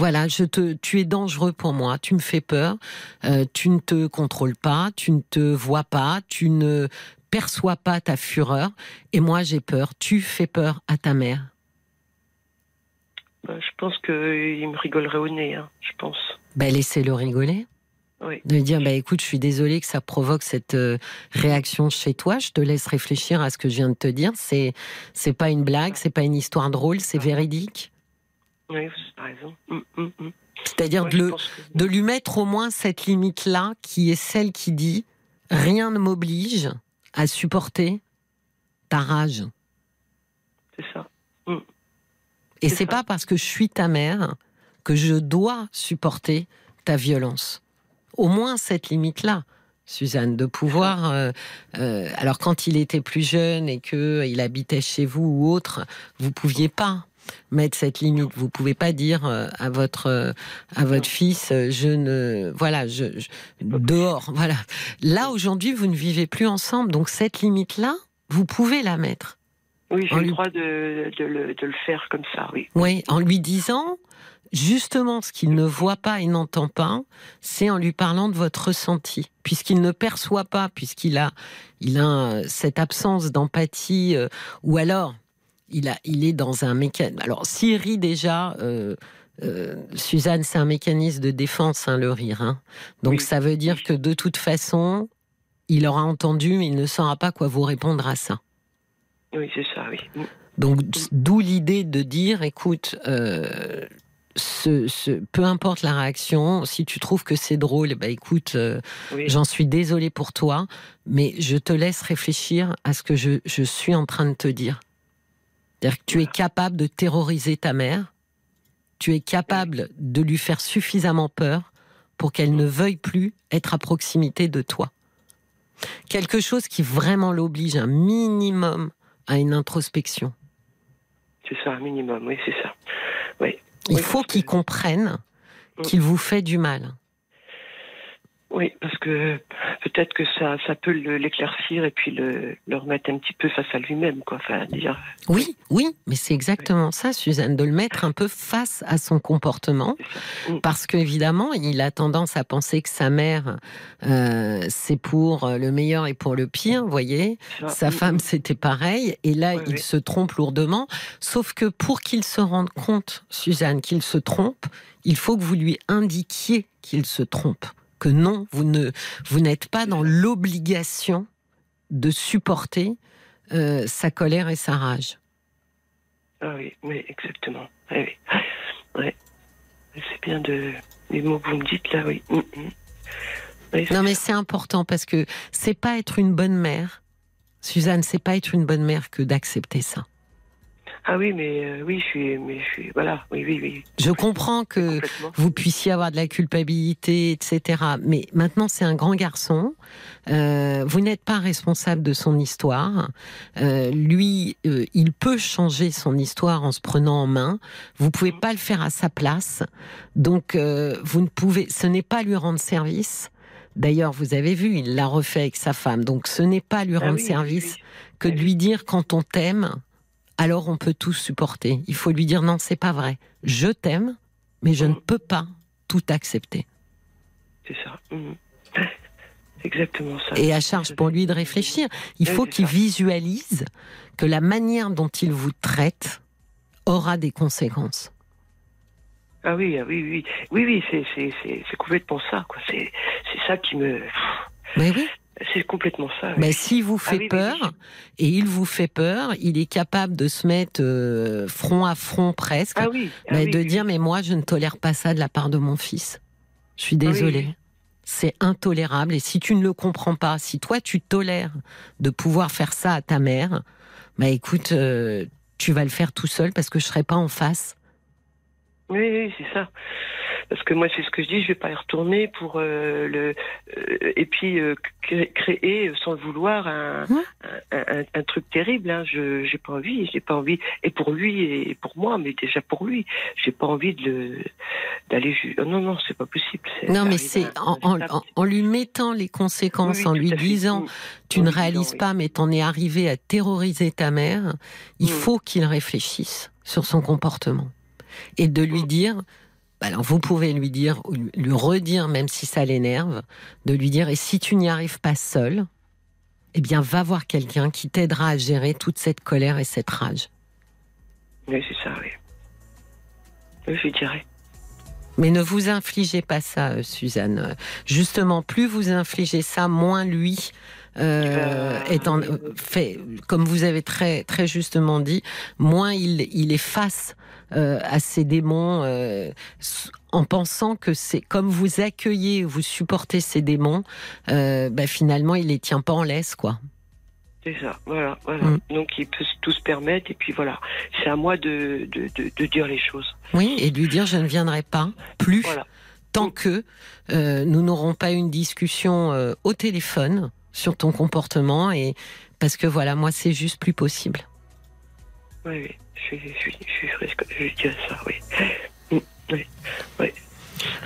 Voilà, je te, tu es dangereux pour moi, tu me fais peur, euh, tu ne te contrôles pas, tu ne te vois pas, tu ne perçois pas ta fureur, et moi j'ai peur, tu fais peur à ta mère. Bah, je pense qu'il me rigolerait au nez, hein, je pense. Ben, laissez-le rigoler. Oui. De dire, bah, écoute, je suis désolée que ça provoque cette euh, réaction chez toi. Je te laisse réfléchir à ce que je viens de te dire. C'est, c'est pas une blague, c'est pas une histoire drôle, c'est véridique. Oui, vous avez raison. Mm, mm, mm. C'est-à-dire de, de lui mettre au moins cette limite-là, qui est celle qui dit rien ne m'oblige à supporter ta rage. C'est ça. Et c'est pas parce que je suis ta mère que je dois supporter ta violence. Au moins cette limite-là. Suzanne, de pouvoir. Euh, euh, alors, quand il était plus jeune et que il habitait chez vous ou autre, vous pouviez pas mettre cette limite. Vous pouvez pas dire euh, à votre euh, à votre fils, euh, je ne voilà, je, dehors. Voilà. Là aujourd'hui, vous ne vivez plus ensemble, donc cette limite là, vous pouvez la mettre. Oui, j'ai le droit de, de, le, de, le, faire comme ça, oui. Oui, en lui disant justement ce qu'il ne voit pas et n'entend pas, c'est en lui parlant de votre ressenti, puisqu'il ne perçoit pas, puisqu'il a, il a cette absence d'empathie, ou alors il, a, il est dans un mécanisme. Alors, s'il rit déjà, euh, euh, Suzanne, c'est un mécanisme de défense, hein, le rire. Hein. Donc, ça veut dire que de toute façon, il aura entendu, mais il ne saura pas quoi vous répondre à ça. Oui, c'est ça, oui. Donc, d'où l'idée de dire, écoute, euh, ce, peu importe la réaction, si tu trouves que c'est drôle, bah écoute, j'en suis désolée pour toi, mais je te laisse réfléchir à ce que je suis en train de te dire. C'est-à-dire que tu es capable de terroriser ta mère, tu es capable de lui faire suffisamment peur pour qu'elle ne veuille plus être à proximité de toi. Quelque chose qui vraiment l'oblige un minimum à une introspection. C'est ça, un minimum, oui, c'est ça. Il faut qu'il comprenne mm. qu'il vous fait du mal. Oui, parce que peut-être que ça, ça peut l'éclaircir et puis le, le, remettre un petit peu face à lui-même, quoi. Enfin, dire. Oui, oui, mais c'est exactement ça, Suzanne, de le mettre un peu face à son comportement, mm. parce qu'évidemment, il a tendance à penser que sa mère, euh, c'est pour le meilleur et pour le pire, vous voyez. Sa mm, femme, mm. c'était pareil, et là, il se trompe lourdement. Sauf que pour qu'il se rende compte, Suzanne, qu'il se trompe, il faut que vous lui indiquiez qu'il se trompe que non, vous ne vous n'êtes pas dans l'obligation de supporter euh, sa colère et sa rage. Ah oui, oui, exactement. Oui, oui. C'est bien de les mots que vous me dites là, oui. Mm, mm. non, mais c'est important parce que c'est pas être une bonne mère, Suzanne, c'est pas être une bonne mère que d'accepter ça. Ah oui, mais euh, oui, je suis, mais je suis, voilà, oui, oui, oui. Je comprends que vous puissiez avoir de la culpabilité, etc. Mais maintenant, c'est un grand garçon. Euh, vous n'êtes pas responsable de son histoire. Euh, lui, il peut changer son histoire en se prenant en main. Vous pouvez pas le faire à sa place. Donc, vous ne pouvez. Ce n'est pas lui rendre service. D'ailleurs, vous avez vu, il l'a refait avec sa femme. Donc, ce n'est pas lui ah rendre service que de lui dire quand on t'aime alors on peut tout supporter. Il faut lui dire non, c'est pas vrai. Je t'aime, mais je ne mm. peux pas tout accepter. C'est ça. Mm. Exactement ça. Et à charge pour lui de réfléchir. Il faut qu'il visualise que la manière dont il vous traite aura des conséquences. Ah oui, ah oui, oui, oui, oui, c'est complètement ça. C'est ça qui me. Mais oui. C'est complètement ça. Mais s'il vous ah fait peur, et il vous fait peur, il est capable de se mettre euh, front à front presque, ah mais de dire mais moi je ne tolère pas ça de la part de mon fils. Je suis désolée. C'est intolérable et si tu ne le comprends pas, si toi tu tolères de pouvoir faire ça à ta mère, bah écoute, euh, tu vas le faire tout seul parce que je serai pas en face. Oui, c'est ça. Parce que moi, c'est ce que je dis, je vais pas y retourner pour euh, le euh, et puis euh, créer sans le vouloir un, un, truc terrible. Hein. Je j'ai pas envie, j'ai pas envie. Et pour lui et pour moi, mais déjà pour lui, j'ai pas envie de le d'aller. Oh, non, non, c'est pas possible. Non, mais c'est en, en, lui mettant les conséquences, en lui disant, tu ne réalises pas, mais t'en es arrivé à terroriser ta mère. Il mm. faut qu'il réfléchisse sur son comportement et de lui dire bah alors vous pouvez lui dire, lui redire, même si ça l'énerve, de lui dire, et si tu n'y arrives pas seul, eh bien va voir quelqu'un qui t'aidera à gérer toute cette colère et cette rage. Oui, c'est ça, oui. Je dirais. Mais ne vous infligez pas ça, euh, Suzanne. Justement, plus vous infligez ça, moins lui euh, étant fait, comme vous avez très très justement dit, moins il, il est face euh, à ces démons euh, en pensant que c'est comme vous accueillez, vous supportez ces démons, bah, finalement il les tient pas en laisse quoi. C'est ça, voilà, voilà. Mm. Donc il peut tout se permettre et puis voilà, c'est à moi de, de, de, dire les choses. Oui, et de lui dire je ne viendrai pas plus tant mm. que nous n'aurons pas une discussion au téléphone sur ton comportement et parce que voilà, moi, c'est juste plus possible. Oui, oui, je, je, je, je, je dirais ça, oui. Mm, oui, oui.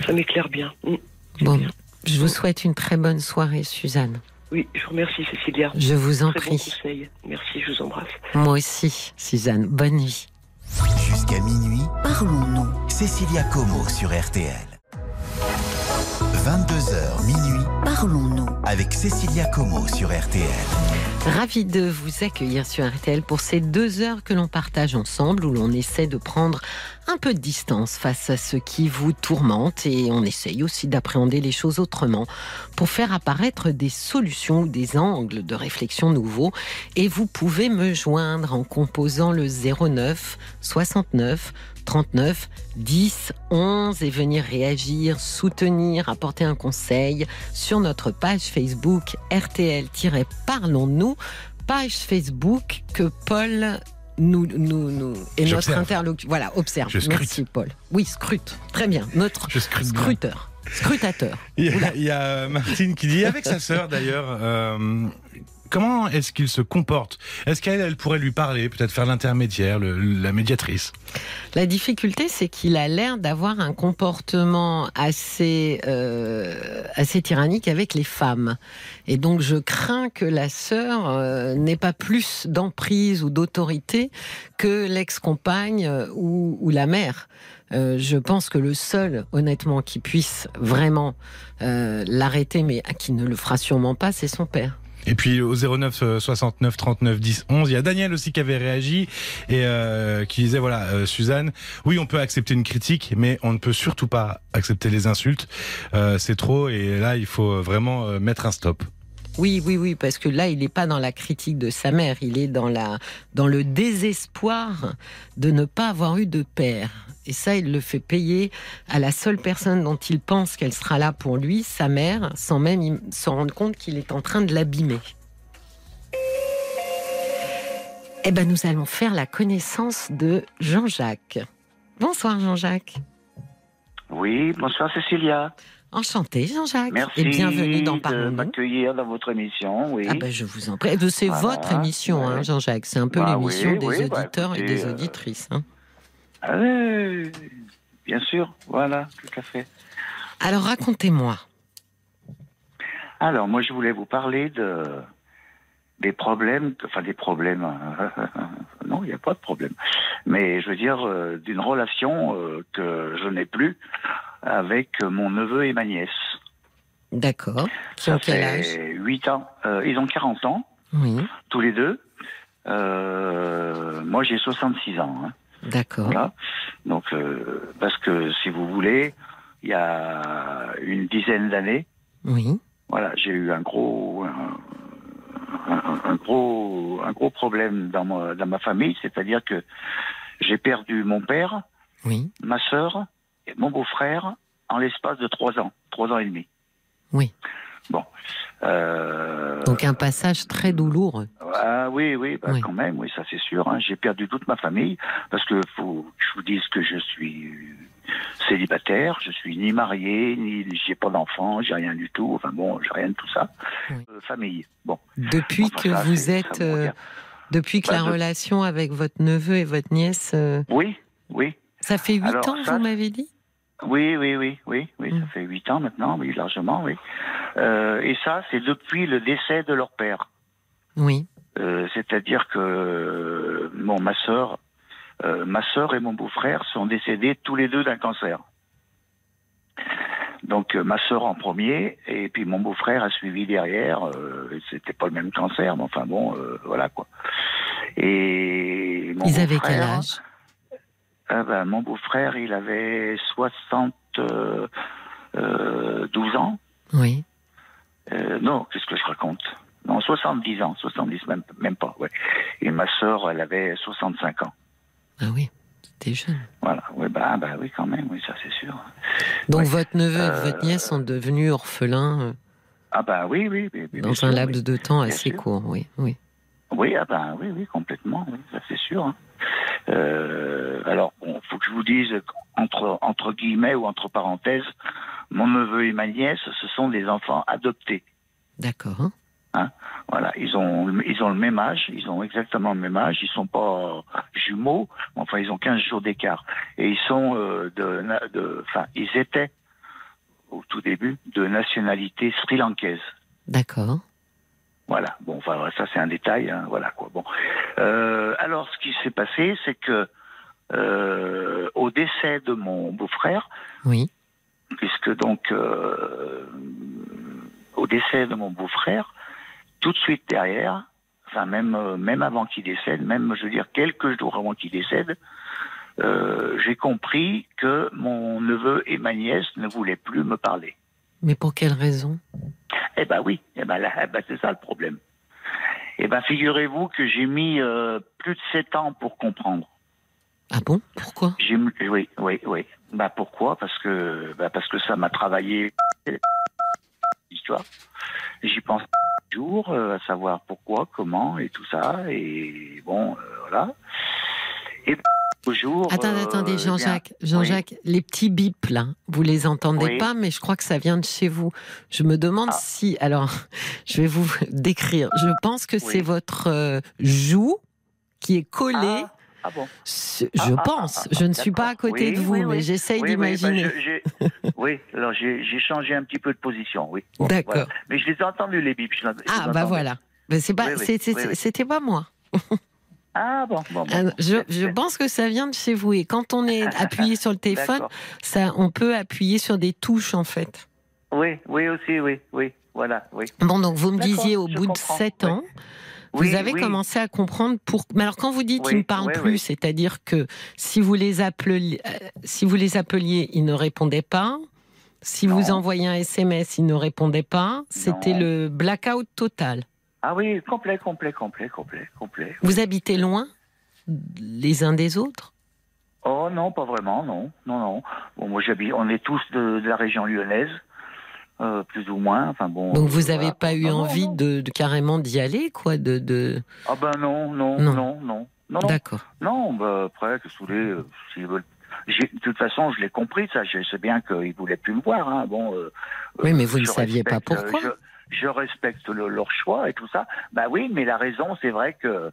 Ça m'éclaire bien. Mm, bon, je vous souhaite une très bonne soirée, Suzanne. Oui, je vous remercie, Cécilia. Je vous en très prie. Merci, je vous embrasse. Moi aussi, Suzanne. Bonne nuit. Jusqu'à minuit, parlons-nous. Cécilia Como sur RTL. 22h minuit. Parlons-nous avec Cécilia Como sur RTL. Ravi de vous accueillir sur RTL pour ces deux heures que l'on partage ensemble, où l'on essaie de prendre un peu de distance face à ce qui vous tourmente et on essaye aussi d'appréhender les choses autrement pour faire apparaître des solutions ou des angles de réflexion nouveaux. Et vous pouvez me joindre en composant le 09 69 39 10 11 et venir réagir, soutenir, apporter un conseil sur notre page Facebook RTL-Parlons-nous, page Facebook que Paul nous, nous, nous et notre interlocuteur. Voilà, observe. Merci Paul. Oui, scrute. Très bien. Notre scruteur. Scrutateur. Il y, a, Martine qui dit, avec sa sœur d'ailleurs, euh, comment est-ce qu'il se comporte? Est-ce qu'elle pourrait lui parler, peut-être faire l'intermédiaire, la médiatrice? La difficulté, c'est qu'il a l'air d'avoir un comportement assez, euh, assez tyrannique avec les femmes. Et donc, je crains que la sœur euh, n'ait pas plus d'emprise ou d'autorité que l'ex-compagne euh, ou, la mère. je pense que le seul, honnêtement, qui puisse vraiment l'arrêter, mais qui ne le fera sûrement pas, c'est son père. Et puis au 09 69 39 10 11, il y a Daniel aussi qui avait réagi et euh, qui disait voilà euh, Suzanne, oui on peut accepter une critique, mais on ne peut surtout pas accepter les insultes. Euh, c'est trop et là il faut vraiment euh, mettre un stop. Oui, oui, oui, parce que là, il n'est pas dans la critique de sa mère, il est dans, la, dans le désespoir de ne pas avoir eu de père. Et ça, il le fait payer à la seule personne dont il pense qu'elle sera là pour lui, sa mère, sans même se rendre compte qu'il est en train de l'abîmer. Eh ben, nous allons faire la connaissance de Jean-Jacques. Bonsoir Jean-Jacques. Oui, bonsoir Cécilia. Enchanté, Jean-Jacques. Merci. Et bienvenue dans Parlons. de m'accueillir dans votre émission. Oui. Ah ben, je vous en prie. Eh ben, c'est votre émission, hein, Jean-Jacques. C'est un peu bah l'émission des bah, auditeurs et des euh, auditrices. Hein. Ah bien sûr. Voilà, tout à fait. Alors, racontez-moi. Alors, moi, je voulais vous parler de des problèmes, enfin des problèmes. (laughs) non, il n'y a pas de problème. Mais je veux dire euh, d'une relation euh, que je n'ai plus avec mon neveu et ma nièce. D'accord. Qui ont quel âge 8 ans. Euh, ils ont 40 ans. Oui. Tous les deux. Euh, moi, j'ai 66 ans. Hein. D'accord. Voilà. Donc, euh, parce que si vous voulez, il y a une dizaine d'années, oui. Voilà, j'ai eu un gros, un, gros, un gros problème dans ma, dans ma famille, c'est-à-dire que j'ai perdu mon père, oui. ma sœur mon beau-frère en l'espace de trois ans, trois ans et demi. Oui. Bon. Euh... Donc un passage très douloureux. Ah oui, oui, bah quand même, oui, ça c'est sûr. Hein. J'ai perdu toute ma famille parce que faut que je vous dise que je suis célibataire, je suis ni marié, ni j'ai pas d'enfant, j'ai rien du tout. Enfin bon, j'ai rien de tout ça. Euh, famille. Bon. Depuis que vous êtes, euh, depuis que bah, la relation avec votre neveu et votre nièce. Oui, oui. Ça fait huit ans, vous m'avez dit? Oui, oui, oui, oui, oui, ça mm. fait huit ans maintenant, oui, largement, oui. et ça, c'est depuis le décès de leur père. Oui. Euh, c'est-à-dire que bon, ma sœur, euh, ma sœur et mon beau-frère sont décédés tous les deux d'un cancer. Donc euh, ma sœur en premier et puis mon beau-frère a suivi derrière. C'était pas le même cancer, mais enfin bon, voilà quoi. Et mon ils avaient quel âge? Ah ben, Mon beau-frère, il avait 72 ans. Oui. non, qu'est-ce que je raconte? Non, 70 ans, 70 même, même pas, ouais. Et ma sœur, elle avait 65 ans. Ah oui, c'était jeune. Voilà, oui, bah, bah oui, quand même, oui, ça c'est sûr. Donc votre neveu et votre euh, nièce sont devenus orphelins euh, Ah bah oui, oui. dans un laps de temps assez court, oui, oui. Oui, ah bah oui, oui, complètement, oui, ça c'est sûr. Hein. Euh, alors, bon, faut que je vous dise, entre, entre guillemets ou entre parenthèses, mon neveu et ma nièce, ce sont des enfants adoptés. D'accord. Hein. voilà, ils ont, ils ont le même âge, ils ont exactement le même âge, ils sont pas jumeaux, enfin ils ont 15 jours d'écart. Et ils sont euh, de, enfin ils étaient au tout début de nationalité sri-lankaise. D'accord. Voilà. Bon, enfin ça c'est un détail. Hein, voilà quoi. Bon. Euh, alors ce qui s'est passé, c'est que euh, au décès de mon beau-frère, oui, puisque donc au décès de mon beau-frère, tout de suite derrière, enfin même euh, même avant qu'il décède, même je veux dire quelques jours avant qu'il décède, euh, j'ai compris que mon neveu et ma nièce ne voulaient plus me parler. Mais pour quelle raison? Eh ben oui, eh ben, eh ben c'est ça le problème. Eh ben figurez-vous que j'ai mis euh, plus de sept ans pour comprendre. Ah bon? Pourquoi? Oui, oui, oui. Bah pourquoi? Parce que bah parce que ça m'a travaillé l'histoire. J'y pense jour, euh, à savoir pourquoi, comment et tout ça. Et bon, euh, voilà. Et au jour. Attendez, attendez, euh, Jean-Jacques. Jean-Jacques, les petits bips là, vous les entendez pas, mais je crois que ça vient de chez vous. Je me demande ah. si. Alors, (laughs) je vais vous (laughs) décrire. Je pense que c'est votre joue qui est collée. Ah. Ah bon Je ah, ah, pense. Ah, je ne suis pas à côté de vous, mais j'essaye bah, d'imaginer. (laughs) Oui, alors j'ai changé un petit peu de position, oui. D'accord. Mais je les ai entendus, les bips. ah, bah voilà. c'est pas, c'était pas moi. Ah bon, bon, je, je, pense que ça vient de chez vous. Et quand on est (laughs) appuyé sur le téléphone, ça, on peut appuyer sur des touches en fait. Oui, oui aussi, oui, oui, voilà, oui. Bon, donc vous me disiez au bout de sept ans, vous avez commencé à comprendre pour. Mais alors, quand vous dites qu'ils ne parlent plus, c'est-à-dire que si vous les appeliez, euh, si vous les appeliez, ils ne répondaient pas. Si vous envoyiez un SMS, ils ne répondaient pas. C'était le blackout total. Ah oui, complet, complet, complet, complet, complet. Vous habitez loin les uns des autres? Oh non, pas vraiment, non, non, non. Bon, moi j'habite. On est tous de la région lyonnaise. Euh, plus ou moins. Enfin bon. Donc vous n'avez pas eu envie De, carrément d'y aller, quoi, de, de, Ah ben non, non, non, non, non. D'accord. Non, bah après, que vous voulez, euh, s'ils veulent. De toute façon, je l'ai compris, ça. Je sais bien qu'ils voulaient plus me voir. Hein. Bon. Euh, oui, mais vous ne saviez pas pourquoi. Je, respecte leur choix et tout ça. Bah oui, mais la raison, c'est vrai que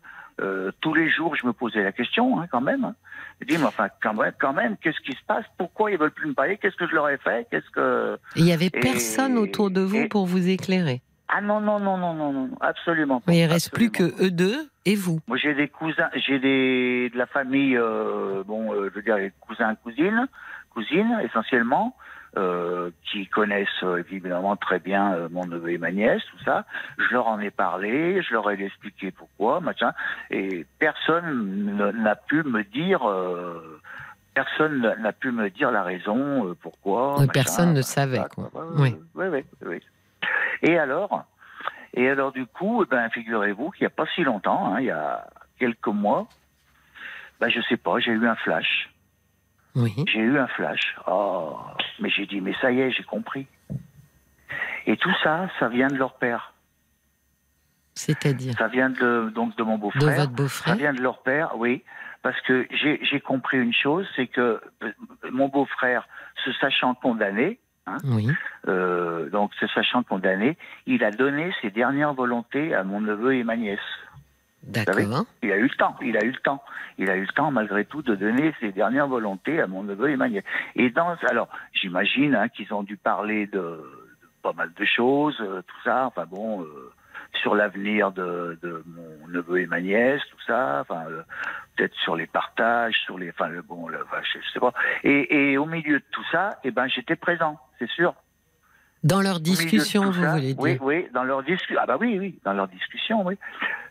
tous les jours, je me posais la question, hein, quand même. Hein. Je dis, mais enfin, quand même, qu'est-ce qui se passe? Pourquoi ils veulent plus me parler? Qu'est-ce que je leur ai fait? Qu'est-ce que Il y avait personne autour de vous pour vous éclairer. Ah non non non non non non absolument pas. Mais il reste plus que eux deux et vous. Moi j'ai des cousins, j'ai des de la famille, euh, bon, euh, je veux dire les cousins cousines, cousines essentiellement. Euh, qui connaissent euh, évidemment très bien euh, mon neveu et ma nièce, tout ça. Je leur en ai parlé, je leur ai expliqué pourquoi, machin, et personne n'a pu me dire. Personne n'a pu me dire la raison pourquoi. personne ne savait. Quoi. Oui. Oui, oui, Et alors, et alors du coup, eh ben, figurez-vous qu'il n'y a pas si longtemps, hein, il y a quelques mois, ben, je sais pas, j'ai eu un flash. Oui. J'ai eu un flash. Oh, mais j'ai dit, mais ça y est, j'ai compris. Et tout ça, ça vient de leur père. C'est-à-dire Ça vient de, donc de mon beau-frère. De votre beau-frère Ça vient de leur père, oui. Parce que j'ai compris une chose, c'est que euh, mon beau-frère, se sachant condamné, hein, Oui. euh, donc se sachant condamné, il a donné ses dernières volontés à mon neveu et ma nièce. D'accord. Il a eu le temps, il a eu le temps. Il a eu le temps, malgré tout, de donner ses dernières volontés à mon neveu et ma nièce. Et dans, alors, j'imagine hein, qu'ils ont dû parler de, de pas mal de choses, euh, tout ça, enfin bon, euh, sur l'avenir de, de mon neveu et ma nièce, tout ça, enfin, euh, peut-être sur les partages, sur les, enfin, le, bon, le, enfin, je sais pas. Et, et au milieu de tout ça, eh ben, j'étais présent, c'est sûr. Dans leur discussion, vous ça, voulez dire Oui, oui, dans leur discussion. Ah bah oui, oui, dans leur discussion, oui.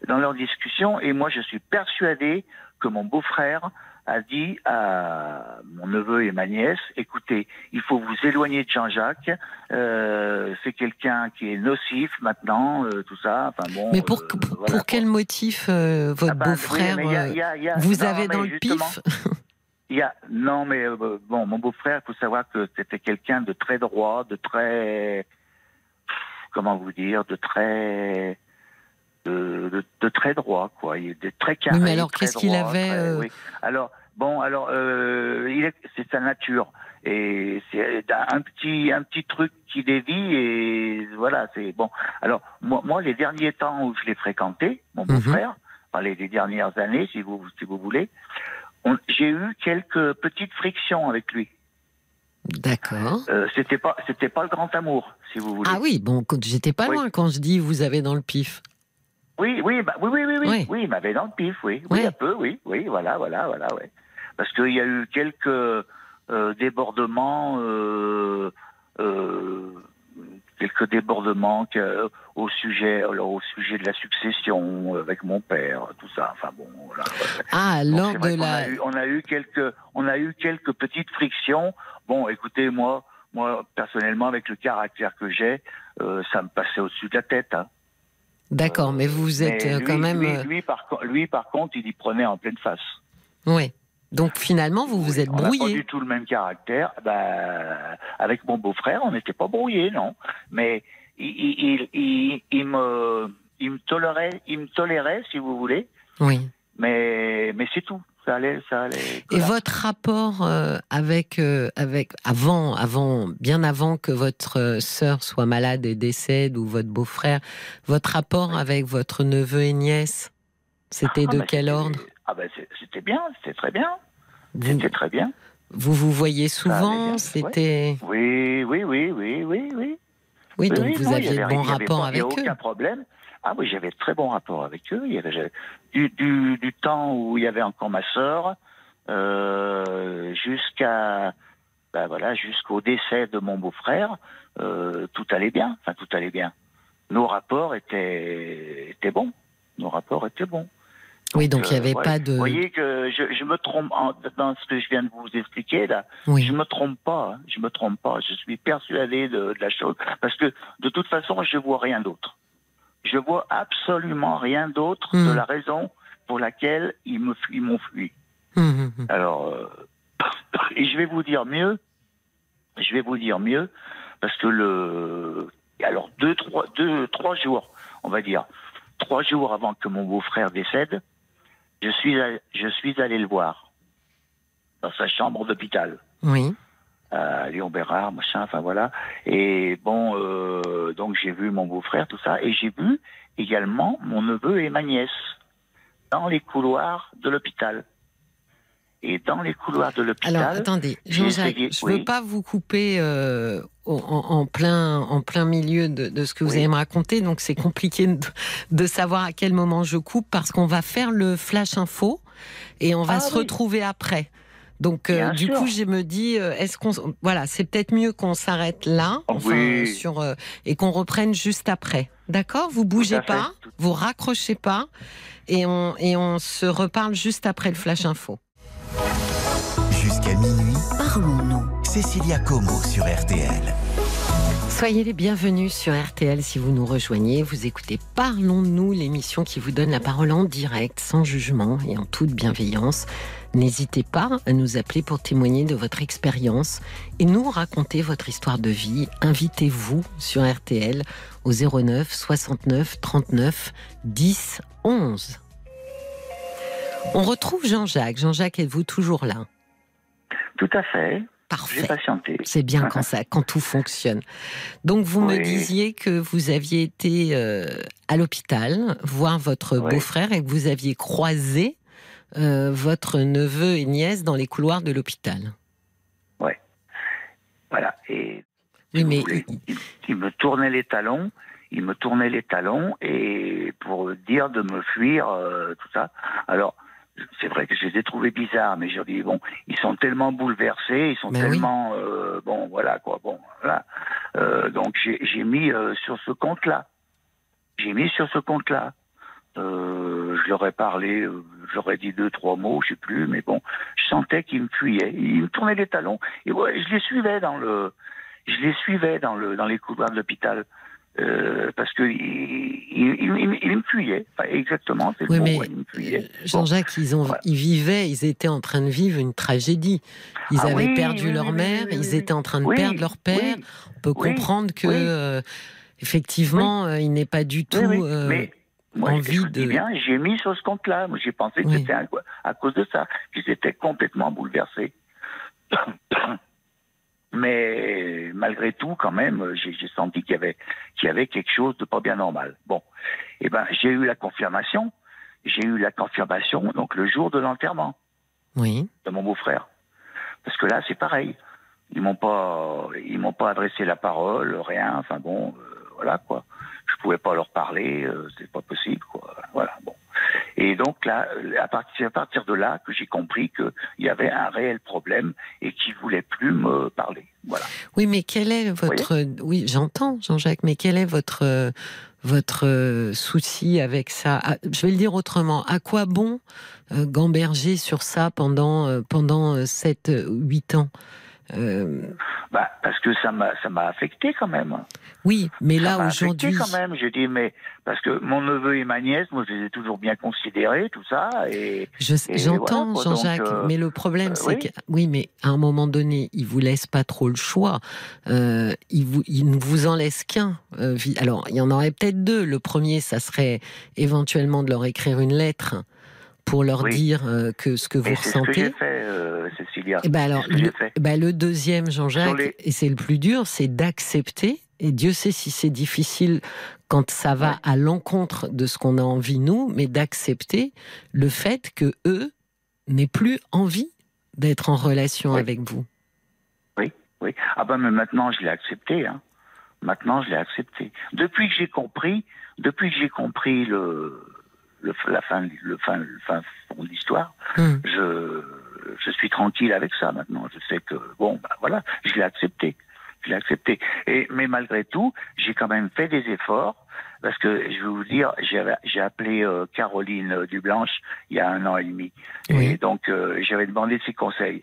Dans leur discussion. Et moi, je suis persuadé que mon beau-frère a dit à mon neveu et ma nièce, écoutez, il faut vous éloigner de Jean-Jacques. Euh, c'est quelqu'un qui est nocif maintenant, euh, tout ça. Enfin bon. Mais pour, euh, pour, voilà, pour quoi. quel motif euh, votre Ah bah, beau-frère euh, vous non, avez dans le pif Il y a non mais euh, bon mon beau-frère il faut savoir que c'était quelqu'un de très droit de très comment vous dire de très de, de- de très droit quoi il est très carré Oui, mais alors, qu'est-ce qu'il avait, très- euh, oui. alors bon alors euh, c'est sa nature et c'est un petit un petit truc qui dévie et voilà c'est bon alors moi, moi les derniers temps où je l'ai fréquenté mon Mhm. beau-frère enfin, les, les dernières années si vous si vous voulez j'ai eu quelques petites frictions avec lui. D'accord. Euh, c'était pas, c'était pas le grand amour, si vous voulez. Ah oui, bon, j'étais pas Oui. loin quand je dis vous avez dans le pif. Oui, oui, bah, oui, oui, oui, oui, Oui. oui, il m'avait dans le pif, oui, oui, Oui. un peu, oui, oui, voilà, voilà, voilà, ouais. Parce qu'il y a eu quelques euh, débordements, euh, euh, quelques débordements que- au sujet, alors, au sujet de la succession avec mon père, tout ça. Enfin bon, voilà. Ah, lors de la. a eu- on a eu quelques, on a eu quelques petites frictions. Bon, écoutez, moi, moi personnellement, avec le caractère que j'ai, euh, ça me passait au-dessus de la tête. Hein. D'accord, mais vous êtes Mais euh, lui, quand même. Lui, euh, lui, par, lui, par contre, il y prenait en pleine face. Oui. Donc finalement, vous vous Oui, êtes on n'a pas brouillé. du tout le même caractère. Bah, avec mon beau-frère, on n'était pas brouillés, non. Mais il, il, il, il- me, il me tolérait, il me tolérait, si vous voulez. Oui. Mais, mais c'est tout. Ça allait, ça allait. Et votre rapport euh, avec, euh, avec avant, avant, bien avant que votre euh, sœur soit malade et décède ou votre beau-frère, votre rapport avec votre neveu et nièce, c'était Ah, de bah, quel ordre? Ah ben c'était bien, c'était très bien, c'était très bien. vous vous voyez souvent C'était Oui, oui, oui, oui, oui, oui. oui, donc oui, vous non, aviez de bons rapports avec eux. aucun problème. Ah oui, j'avais très bons rapports avec eux. Il y avait du, du, du temps où il y avait encore ma sœur euh, jusqu'à ben voilà jusqu'au décès de mon beau-frère, euh, tout allait bien. Enfin, tout allait bien. Nos rapports étaient étaient bons. Nos rapports étaient bons. Oui, donc il n'y Euh, avait ouais. pas de. Vous voyez que je, je me trompe en- dans ce que je viens de vous expliquer là. oui. Je me trompe pas, hein. je me trompe pas. Je suis persuadé de, de la chose parce que de toute façon, je vois rien d'autre. Je vois absolument rien d'autre Hmm. de la raison pour laquelle ils me fu- ils m'ont fui. Hum, hum. Alors, euh, (coughs) et je vais vous dire mieux. Je vais vous dire mieux parce que le alors deux trois deux trois jours, on va dire trois jours avant que mon beau-frère décède, je suis allé- je suis allé le voir dans sa chambre d'hôpital Oui. à Lyon Bérard, machin, enfin voilà. Et bon, euh, donc j'ai vu mon beau-frère, tout ça, et j'ai vu également mon neveu et ma nièce dans les couloirs de l'hôpital. Et dans les couloirs de l'hôpital. Alors attendez, Jean-Jacques, essayé- je ne veux pas vous couper euh, en, en plein, en plein milieu de, de ce que vous Oui. allez me raconter, donc c'est compliqué de, de savoir à quel moment je coupe parce qu'on va faire le flash info et on va Ah se oui. retrouver après. Donc euh, du sûr. coup, je me dis, euh, est-ce qu'on, voilà, c'est peut-être mieux qu'on s'arrête là, Oh, enfin oui. sur euh, et qu'on reprenne juste après. D'accord? Vous bougez pas, vous raccrochez pas, et on et on se reparle juste après le flash info. Jusqu'à minuit, parlons-nous. Cécilia Como sur RTL. Soyez les bienvenus sur RTL si vous nous rejoignez. Vous écoutez Parlons-nous, l'émission qui vous donne la parole en direct, sans jugement et en toute bienveillance. N'hésitez pas à nous appeler pour témoigner de votre expérience et nous raconter votre histoire de vie. Invitez-vous sur RTL au 09 69 39 10 11. On retrouve Jean-Jacques. Jean-Jacques, êtes-vous toujours là? Tout à fait. Parfait. C'est bien (laughs) quand ça, quand tout fonctionne. Donc vous me disiez que vous aviez été euh, à l'hôpital voir votre beau-frère et que vous aviez croisé euh, votre neveu et nièce dans les couloirs de l'hôpital. Ouais. Voilà. Et oui, mais il, me tournait les talons. Il me tournait les talons et pour dire de me fuir, euh, tout ça. Alors, c'est vrai que je les ai trouvés bizarres, mais je dis bon, ils sont tellement bouleversés, ils sont ben tellement euh, bon, voilà quoi, bon, voilà. Euh, donc j'ai mis euh, sur ce compte-là, j'ai mis sur ce compte-là. je leur ai parlé, j'aurais dit deux trois mots, je sais plus, mais bon, je sentais qu'ils me fuyaient, ils me tournaient les talons et ouais, je les suivais dans le, je les suivais dans le dans les couloirs de l'hôpital. Euh, parce que il, il, il, me fuyait, exactement. Oui, mais Jean-Jacques, ils ont, ils vivaient, ils étaient en train de vivre une tragédie. Ils ah avaient perdu leur mère, ils étaient en train de perdre leur père. On peut comprendre que, euh, effectivement, euh, il n'est pas du tout. mais... Moi, envie je de... bien, j'ai mis sur ce compte-là. Moi, j'ai pensé que c'était à, cause de ça. Étaient complètement bouleversés. (coughs) Mais malgré tout, quand même, j'ai senti qu'il y avait qu'il y avait quelque chose de pas bien normal. Bon, et eh ben j'ai eu la confirmation. J'ai eu la confirmation donc le jour de l'enterrement. Oui. De mon beau-frère. Parce que là, c'est pareil. Ils m'ont pas ils m'ont pas adressé la parole, rien. Enfin bon, euh, voilà quoi. Je pouvais pas leur parler, euh, c'est pas possible quoi. Voilà. Bon. Et donc là, à partir, à partir de là que j'ai compris qu'il y avait un réel problème et qu'il voulait plus me parler. Voilà. Oui, mais quel est votre oui, j'entends Jean-Jacques, mais quel est votre votre souci avec ça? Ah, Je vais le dire autrement. À quoi bon euh, gamberger sur ça pendant euh, pendant 7 8 ans? Euh, bah, parce que ça m'a ça m'a affecté quand même. Oui, mais là aujourd'hui. quand même. Je dis mais parce que mon neveu et ma nièce, moi je les ai toujours bien considérés, tout ça. Et j'entends Jean-Jacques, euh, mais le problème euh, c'est que oui, mais à un moment donné, il vous laisse pas trop le choix. il vous il ne vous en laisse qu'un. alors il y en aurait peut-être deux. Le premier, ça serait éventuellement de leur écrire une lettre pour leur dire euh, que ce que vous ressentez. Ce que Et eh ben alors, le, ben le, deuxième, Jean-Jacques, et c'est le plus dur, c'est d'accepter. Et Dieu sait si c'est difficile quand ça va à l'encontre de ce qu'on a envie nous, mais d'accepter le fait que eux n'aient plus envie d'être en relation avec vous. Oui, oui. Ah ben mais maintenant je l'ai accepté. Hein. Maintenant je l'ai accepté. Depuis que j'ai compris, depuis que j'ai compris le le, la fin, le fin, le fin fond de l'histoire. Hmm. Je, je suis tranquille avec ça maintenant. Je sais que bon, bah voilà, je l'ai accepté, je l'ai accepté. Et mais malgré tout, j'ai quand même fait des efforts parce que je vais vous dire, j'ai appelé euh, Caroline Dublanche il y a un an et demi, et donc euh, j'avais demandé ses conseils.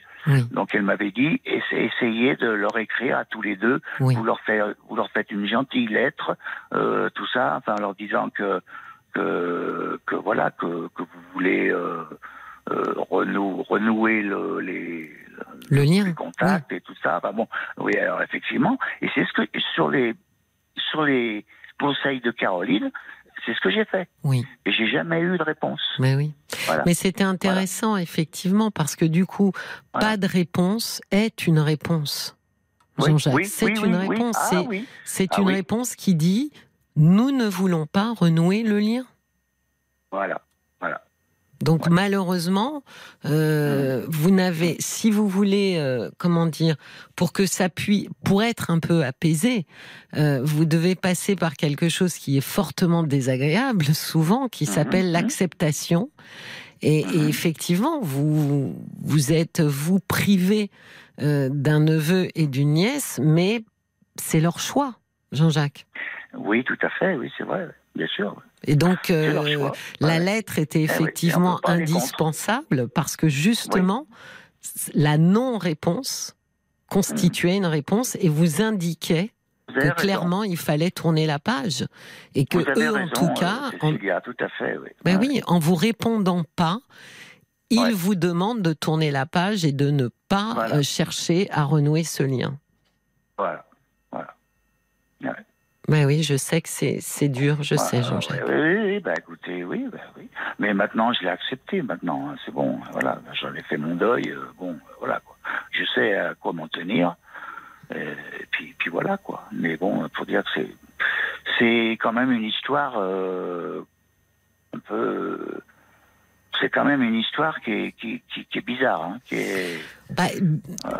Donc elle m'avait dit, essayez de leur écrire à tous les deux, vous leur faites, vous leur faites une gentille lettre, euh, tout ça, enfin en leur disant que que, voilà que, vous voulez euh, renouer le, les, le lien, contacts et tout ça. bon, oui, alors effectivement, et c'est ce que sur les sur les conseils de Caroline, c'est ce que j'ai fait. Oui. Et j'ai jamais eu de réponse. Mais oui. Mais c'était intéressant, effectivement, parce que du coup, pas de réponse est une réponse. Jean-Jacques, c'est une réponse. c'est ah une réponse qui dit nous ne voulons pas renouer le lien. Voilà. Donc malheureusement, euh, vous n'avez, si vous voulez, euh, comment dire, pour que ça puisse, pour être un peu apaisé, euh, vous devez passer par quelque chose qui est fortement désagréable, souvent, qui mhm, s'appelle mhm. l'acceptation. Et, et, mhm. effectivement, vous vous êtes vous privé d'un neveu et d'une nièce, mais c'est leur choix, Jean-Jacques. Oui, tout à fait, oui, c'est vrai, bien sûr. Et donc, euh, la lettre était eh effectivement indispensable parce que justement, la non-réponse constituait une réponse et vous indiquait que clairement il fallait tourner la page et que eux en tout cas, en... tout à fait, oui. Ben oui, en vous répondant pas, ils vous demandent de tourner la page et de ne pas euh, chercher à renouer ce lien. Voilà, voilà. Ben oui, je sais que c'est dur, je sais, Jean-Jacques. Oui, oui, bah écoutez, oui, bah oui. Mais maintenant, je l'ai accepté, maintenant, hein, c'est bon, voilà, j'en ai fait mon deuil, euh, bon, voilà, quoi. Je sais à quoi m'en tenir, et, puis, puis voilà, quoi. Mais bon, pour dire que c'est, c'est quand même une histoire euh, un peu c'est quand même une histoire qui est, qui, qui, est bizarre. Hein, bah,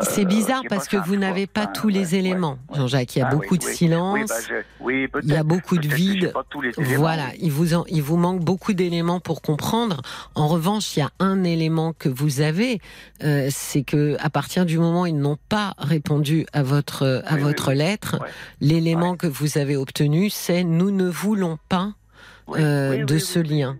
c'est bizarre parce que vous n'avez pas tous les éléments, Jean-Jacques. Il y a ah beaucoup de silence, bah, il y a beaucoup de vide. Voilà, il vous, en, il vous manque beaucoup d'éléments pour comprendre. En revanche, il y a un élément que vous avez, euh, c'est que à partir du moment où ils n'ont pas répondu à votre, à votre lettre, l'élément que vous avez obtenu, c'est nous ne voulons pas euh, de ce lien.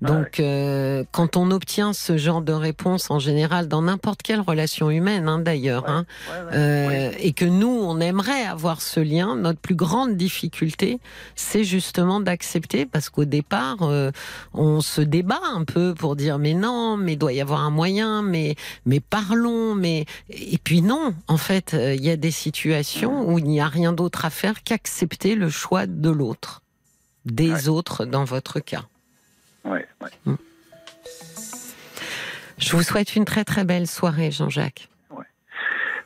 Donc, euh, quand on obtient ce genre de réponse, en général, dans n'importe quelle relation humaine, hein, d'ailleurs, hein, euh, et que nous, on aimerait avoir ce lien, notre plus grande difficulté, c'est justement d'accepter, parce qu'au départ, euh, on se débat un peu pour dire, mais non, mais doit y avoir un moyen, mais, mais parlons, mais et puis non, en fait, il y a des situations où il n'y a rien d'autre à faire qu'accepter le choix de l'autre, des autres dans votre cas. Mm. Je vous souhaite une très très belle soirée, Jean-Jacques.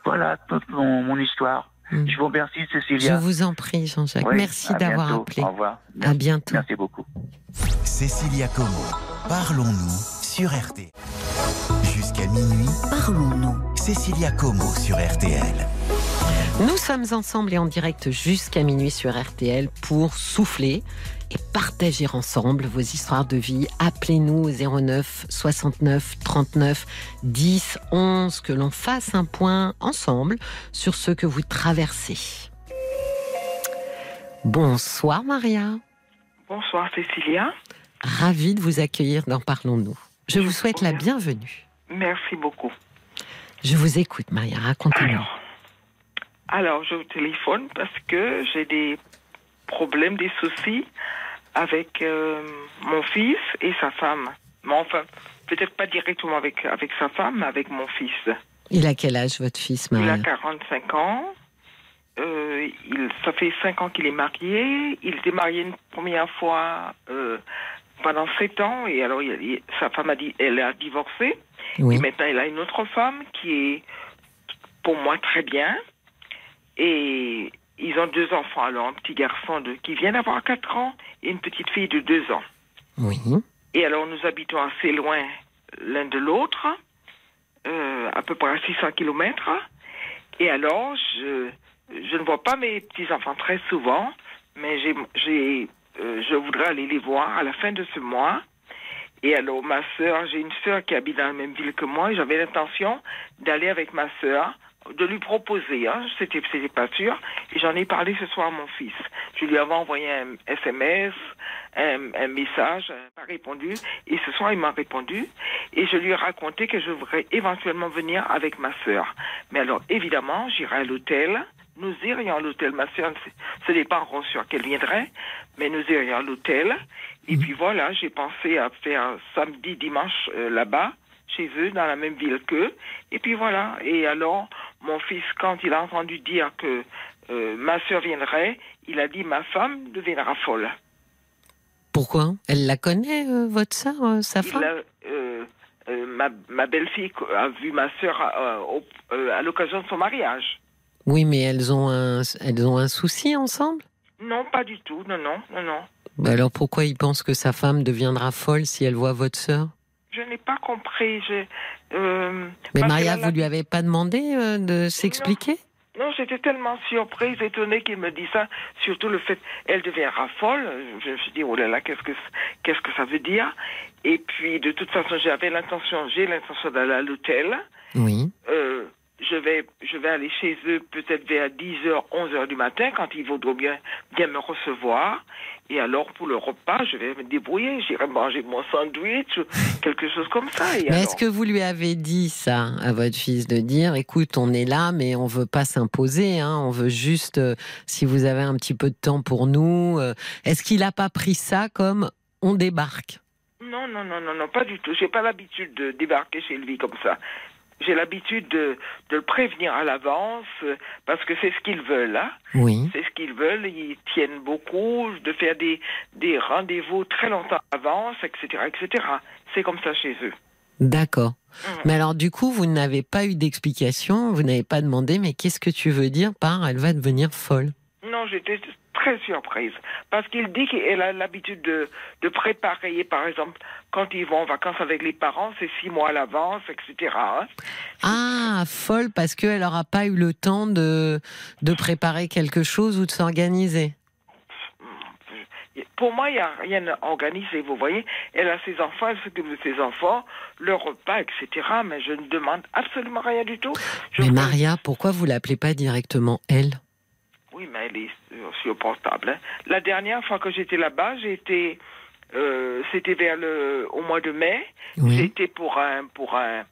Voilà toute mon, histoire. Mm. Je vous remercie, Cécilia. Je vous en prie, Jean-Jacques. Merci d'avoir appelé. Au revoir. À bientôt. Merci beaucoup. Cécilia Como, parlons-nous sur RT. Jusqu'à minuit, parlons-nous. Cécilia Como sur RTL. Nous sommes ensemble et en direct jusqu'à minuit sur RTL pour souffler et partager ensemble vos histoires de vie. Appelez-nous au 09 69 39 10 11 que l'on fasse un point ensemble sur ce que vous traversez. Bonsoir Maria. Bonsoir Cécilia. Ravie de vous accueillir dans Parlons-nous. Je vous souhaite la bienvenue. Merci beaucoup. Je vous écoute Maria, racontez-nous. Alors, je vous téléphone parce que j'ai des problèmes, des soucis avec euh, mon fils et sa femme. Mais enfin, peut-être pas directement avec, avec sa femme, mais avec mon fils. Il a quel âge, votre fils, Maria Il a 45 ans. Euh, il, ça fait 5 ans qu'il est marié. Il était marié une première fois euh, pendant 7 ans. Et alors, sa femme a dit elle a divorcé. Oui. Et maintenant, il a une autre femme qui est, pour moi, très bien. Et ils ont deux enfants, alors un petit garçon de, qui vient d'avoir 4 ans et une petite fille de 2 ans. Oui. Et alors nous habitons assez loin l'un de l'autre, euh, à peu près à 600 kilomètres. Et alors, je, je ne vois pas mes petits-enfants très souvent, mais j'ai, j'ai, euh, je voudrais aller les voir à la fin de ce mois. Et alors, ma sœur, j'ai une sœur qui habite dans la même ville que moi, et j'avais l'intention d'aller avec ma sœur de lui proposer, hein, c'était, c'était pas sûr, et j'en ai parlé ce soir à mon fils. Je lui avais envoyé un SMS, un, message, pas répondu, et ce soir il m'a répondu, et je lui ai raconté que je voudrais éventuellement venir avec ma sœur. Mais alors évidemment, j'irai à l'hôtel, nous irions à l'hôtel, ma sœur, ce n'est pas encore sûr qu'elle viendrait, mais nous irions à l'hôtel, et puis voilà, j'ai pensé à faire samedi, dimanche euh, là-bas, chez eux, dans la même ville qu'eux. Et puis voilà. Et alors, mon fils, quand il a entendu dire que euh, ma soeur viendrait, il a dit ma femme deviendra folle. Pourquoi? Elle la connaît, euh, votre soeur, euh, sa femme? ma, ma belle-fille a vu ma soeur à l'occasion de son mariage. Oui, mais elles ont un, elles ont un souci ensemble? Non, pas du tout. Non, non, non, non. Bah alors pourquoi il pense que sa femme deviendra folle si elle voit votre soeur je n'ai pas compris. Euh, Mais Maria, vous lui avez pas demandé euh, de s'expliquer? Non, j'étais tellement surprise, étonnée qu'il me dise ça. Surtout le fait, elle deviendra folle. Je me suis dit, oh là là, qu'est-ce que, qu'est-ce que ça veut dire? Et puis, de toute façon, j'avais l'intention, j'ai l'intention d'aller à l'hôtel. Oui. Euh, je vais, je vais aller chez eux peut-être vers 10h, 11h du matin quand ils voudront bien, bien me recevoir. Et alors, pour le repas, je vais me débrouiller. J'irai manger mon sandwich, quelque chose comme ça. mais est-ce que vous lui avez dit ça à votre fils de dire, écoute, on est là, mais on veut pas s'imposer, hein, on veut juste, euh, si vous avez un petit peu de temps pour nous. Euh, est-ce qu'il n'a pas pris ça comme on débarque? Non, non, non, non, non, pas du tout. J'ai pas l'habitude de débarquer chez lui comme ça. J'ai l'habitude de, de, le prévenir à l'avance euh, parce que c'est ce qu'ils veulent. Hein. Oui. C'est ce qu'ils veulent. Ils tiennent beaucoup de faire des, des rendez-vous très longtemps à l'avance, etc., etc. C'est comme ça chez eux. D'accord. Mmh. Mais alors du coup, vous n'avez pas eu d'explication, vous n'avez pas demandé, mais qu'est-ce que tu veux dire par elle va devenir folle Non, j'étais très surprise. Parce qu'il dit qu'elle a l'habitude de, de préparer, par exemple, quand ils vont en vacances avec les parents, c'est six mois à l'avance, etc. Hein. Ah, folle, parce qu'elle n'aura pas eu le temps de, de préparer quelque chose ou de s'organiser. Pour moi, il n'y a rien à organiser, vous voyez. Elle a ses enfants, elle s'occupe de ses enfants, le repas, etc. Mais je ne demande absolument rien du tout. mais Maria, pourquoi vous l'appelez pas directement elle? Oui, mais elle est sur portable. Hein. La dernière fois que j'étais là-bas, j'étais, euh, c'était vers le, au mois de mai. J'étais pour un, pour un,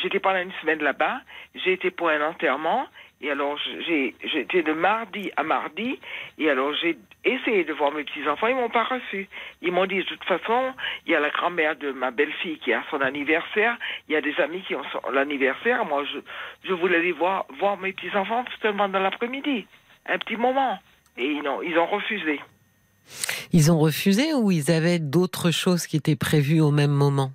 j'étais pendant une semaine là-bas. J'ai été pour un enterrement. Et alors, j'ai, j'étais de mardi à mardi. Et alors, j'ai essayé de voir mes petits-enfants. Ils m'ont pas reçu. Ils m'ont dit, de toute façon, il y a la grand-mère de ma belle-fille qui a son anniversaire. Il y a des amis qui ont son, l'anniversaire. Moi, je, je voulais aller voir, voir mes petits-enfants seulement dans l'après-midi un petit moment. Et ils ont, ils ont refusé. Ils ont refusé ou ils avaient d'autres choses qui étaient prévues au même moment?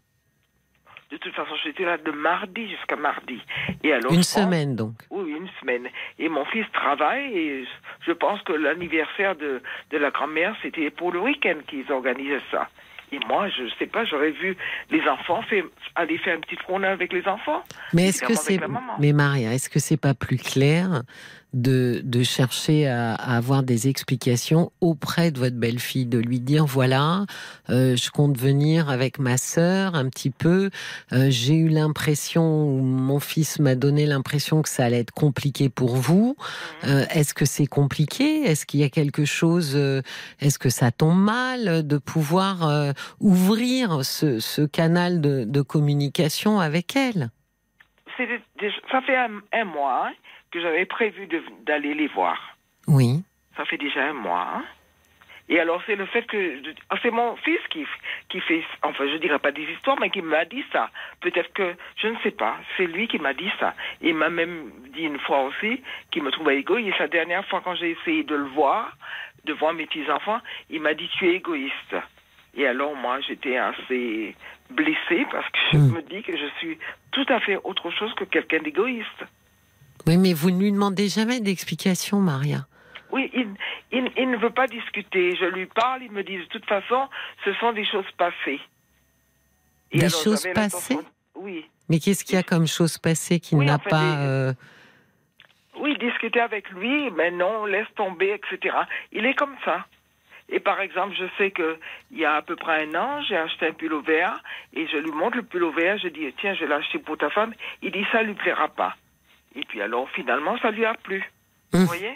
De toute façon, j'étais là de mardi jusqu'à mardi. Et alors, une semaine donc Oui, une semaine. Et mon fils travaille et je pense que l'anniversaire de, de la grand-mère, c'était pour le week-end qu'ils organisaient ça. Et moi, je ne sais pas, j'aurais vu les enfants faire, aller faire une petite promenade avec les enfants. Mais est-ce que c'est, mais Maria, est-ce que c'est pas plus clair de, de chercher à, avoir des explications auprès de votre belle-fille, de lui dire voilà, euh, je compte venir avec ma sœur un petit peu. Euh, j'ai eu l'impression, mon fils m'a donné l'impression que ça allait être compliqué pour vous. Mhm. Euh, est-ce que c'est compliqué? Est-ce qu'il y a quelque chose Est-ce que ça tombe mal de pouvoir ouvrir ce, ce canal de, de, communication avec elle? Ça fait un, mois. Hein que j'avais prévu d'aller les voir. Oui. Ça fait déjà un mois. Hein. Et alors, c'est le fait que. Ah, c'est mon fils qui, qui fait. Enfin, je dirais pas des histoires, mais qui m'a dit ça. Peut-être que. Je ne sais pas. C'est lui qui m'a dit ça. Il m'a même dit une fois aussi qu'il me trouvait égoïste. La dernière fois, quand j'ai essayé de le voir, de voir mes petits-enfants, il m'a dit Tu es égoïste. Et alors, moi, j'étais assez blessée parce que je hmm. me dis que je suis tout à fait autre chose que quelqu'un d'égoïste. Oui, mais vous ne lui demandez jamais d'explication, Maria. Oui, il, il, ne veut pas discuter. Je lui parle, il me dit de toute façon, ce sont des choses passées. des choses passées Oui. Mais qu'est-ce qu'il y a comme choses passées qu'il n'a pas... Euh, oui, discuter avec lui, mais non, laisse tomber, etc. Il est comme ça. Et par exemple, je sais que il y a à peu près un an, j'ai acheté un pull vert et je lui montre le pull vert. Je dis tiens, je vais l'acheter pour ta femme. Il dit ça lui plaira pas. Et puis alors, finalement, ça lui a plu. Vous hum. voyez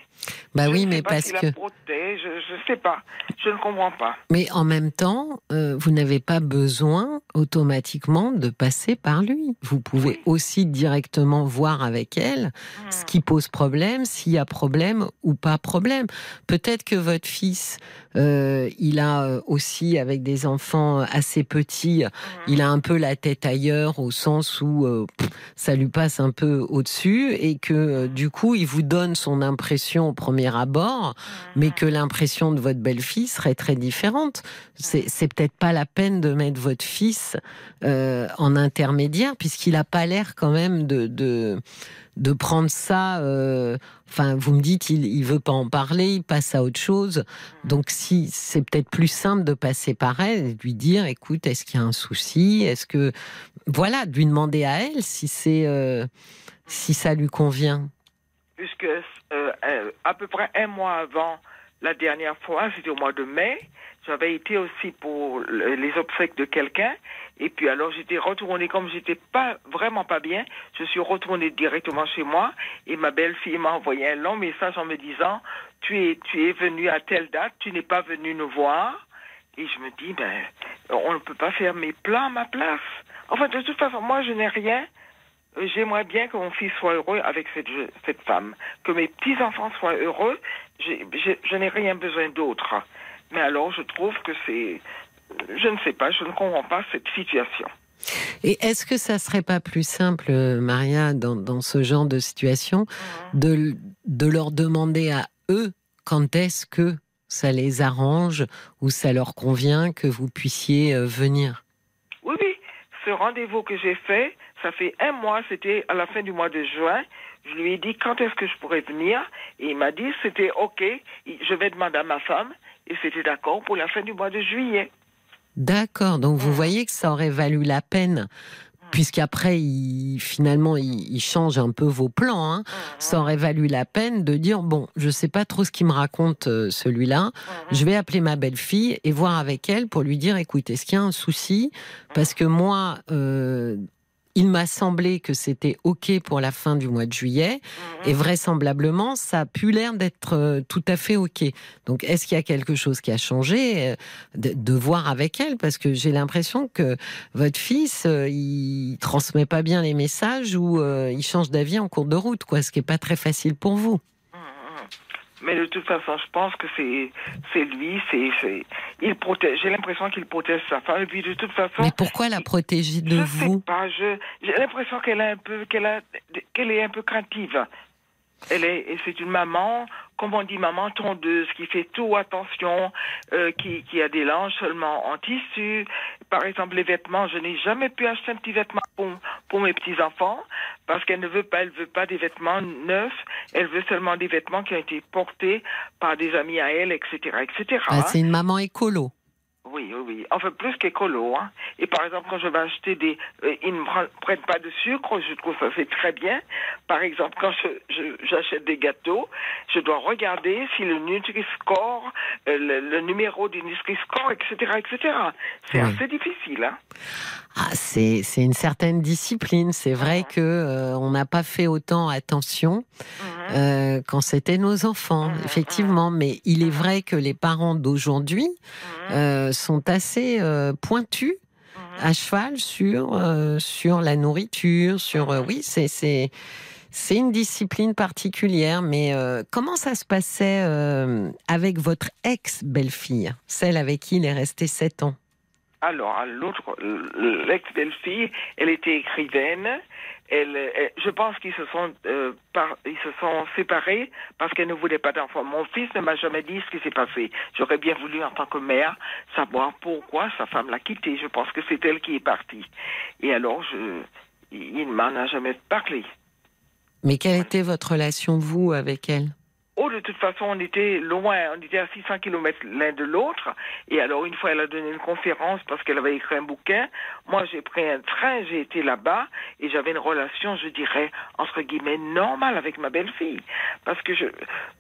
Bah oui, mais parce que. je ne sais pas. Je ne comprends pas. Mais en même temps, euh, vous n'avez pas besoin automatiquement de passer par lui. Vous pouvez aussi directement voir avec elle ce hum. qui pose problème, s'il y a problème ou pas problème. Peut-être que votre fils, euh, il a euh, aussi, avec des enfants assez petits, hum. il a un peu la tête ailleurs au sens où ça lui passe un peu au-dessus et que du coup, il vous donne son impression au premier abord, mais que l'impression de votre belle-fille serait très différente. C'est peut-être pas la peine de mettre votre fils euh, en intermédiaire, puisqu'il n'a pas l'air quand même de, de, prendre ça. Euh, enfin, vous me dites, il, veut pas en parler, il passe à autre chose. Donc, si c'est peut-être plus simple de passer par elle et de lui dire, écoute, est-ce qu'il y a un souci? Est-ce que, voilà, de lui demander à elle si c'est, euh, si ça lui convient puisque euh, euh, à peu près un mois avant La dernière fois, c'était au mois de mai. J'avais été aussi pour les obsèques de quelqu'un. Et puis alors j'étais retournée, comme j'étais pas vraiment pas bien, je suis retournée directement chez moi et ma belle-fille m'a envoyé un long message en me disant tu es tu es venu à telle date, tu n'es pas venu nous voir. Et je me dis ben on ne peut pas faire mes plans à ma place. Enfin de toute façon moi je n'ai rien. J'aimerais bien que mon fils soit heureux avec cette, cette femme, que mes petits-enfants soient heureux. je n'ai rien besoin d'autre. Mais alors, je trouve que c'est. Je ne sais pas, je ne comprends pas cette situation. Et est-ce que ça serait pas plus simple, Maria, dans, dans ce genre de situation, mhm. de, de leur demander à eux quand est-ce que ça les arrange ou ça leur convient que vous puissiez euh, venir? Oui, oui. Ce rendez-vous que j'ai fait, ça fait un mois, c'était à la fin du mois de juin. Je lui ai dit quand est-ce que je pourrais venir? Et il m'a dit c'était OK, je vais demander à ma femme et c'était d'accord pour la fin du mois de juillet. D'accord, donc vous mm. voyez que ça aurait valu la peine mm. puisqu'après, il, finalement, il, change un peu vos plans. Hein. Mm, ça aurait valu la peine de dire bon, je sais pas trop ce qu'il me raconte euh, celui-là. Je vais appeler ma belle-fille et voir avec elle pour lui dire écoute, est-ce qu'il y a un souci? Parce que moi, euh, il m'a semblé que c'était OK pour la fin du mois de juillet. Et mhm. vraisemblablement, ça a pu l'air d'être euh, tout à fait OK. Donc, est-ce qu'il y a quelque chose qui a changé euh, de, voir avec elle? Parce que j'ai l'impression que votre fils, euh, il transmet pas bien les messages ou il change d'avis en cours de route, quoi, ce qui est pas très facile pour vous. Mais de toute façon, je pense que c'est c'est lui, c'est il protège. J'ai l'impression qu'il protège sa femme. Et puis de toute façon. Mais pourquoi la protéger de je vous? sais pas. j'ai l'impression qu'elle est un peu qu'elle a qu'elle est un peu craintive. Elle est, c'est une maman, comme on dit, maman tondeuse, qui fait tout attention, euh, qui, qui a des linges seulement en tissu. Par exemple, les vêtements, je n'ai jamais pu acheter un petit vêtement pour, pour mes petits-enfants, parce qu'elle ne veut pas, elle veut pas des vêtements neufs, elle veut seulement des vêtements qui ont été portés par des amis à elle, etc., etc. C'est une maman écolo. Oui, oui, oui. Enfin, plus qu'écolo. Hein. Et par exemple, quand je vais acheter des... Euh, ils ne prennent pas de sucre, je trouve ça c'est très bien. Par exemple, quand j'achète des gâteaux, je dois regarder si le Nutri-Score, euh, le, numéro du Nutri-Score, etc., etc. C'est assez difficile. Hein. Ah, c'est une certaine discipline. C'est vrai que euh, on n'a pas fait autant attention mhm. quand c'était nos enfants, mhm, effectivement. Mhm. Mais il est vrai que les parents d'aujourd'hui sont assez euh, pointus mhm. à cheval sur euh, sur la nourriture, sur euh, oui, c'est c'est c'est une discipline particulière, mais comment ça se passait avec votre ex-belle-fille, celle avec qui il est resté sept ans? Alors, l'autre, l'ex-belle-fille, elle était écrivaine, elle, je pense qu'ils se sont euh, ils se sont séparés parce qu'elle ne voulait pas d'enfant. Mon fils ne m'a jamais dit ce qui s'est passé. J'aurais bien voulu en tant que mère savoir pourquoi sa femme l'a quitté. Je pense que c'est elle qui est partie. Et alors je il ne m'en a jamais parlé. Mais quelle était votre relation vous avec elle? Oh, de toute façon, on était loin, on était à 600 km l'un de l'autre. Et alors, une fois, elle a donné une conférence parce qu'elle avait écrit un bouquin. Moi, j'ai pris un train, j'ai été là-bas et j'avais une relation, je dirais, entre guillemets, normale avec ma belle-fille. Parce que je,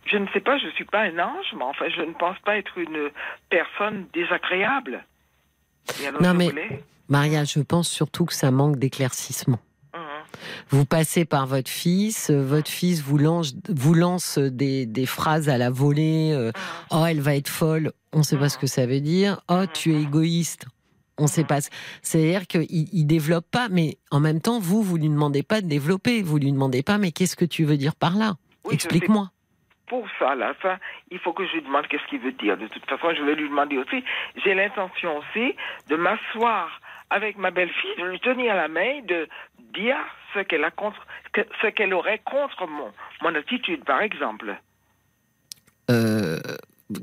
je ne sais pas, je suis pas un ange, mais enfin, je ne pense pas être une personne désagréable. non, mais, Maria, je pense surtout que ça manque d'éclaircissement. Vous passez par votre fils, euh, votre fils vous lance, vous lance des, des phrases à la volée. Euh, oh, elle va être folle. On ne sait pas ce que ça veut dire. Oh, tu es égoïste. On ne sait pas. C'est-à-dire qu'il il développe pas, mais en même temps, vous, vous lui demandez pas de développer. Vous lui demandez pas, mais qu'est-ce que tu veux dire par là? Explique-moi pour ça, à la fin, il faut que je lui demande qu'est-ce qu'il veut dire. De toute façon, je vais lui demander aussi. J'ai l'intention aussi de m'asseoir avec ma belle-fille, de lui tenir la main, de dire ce qu'elle a contre, ce qu'elle aurait contre mon, mon attitude, par exemple. Euh,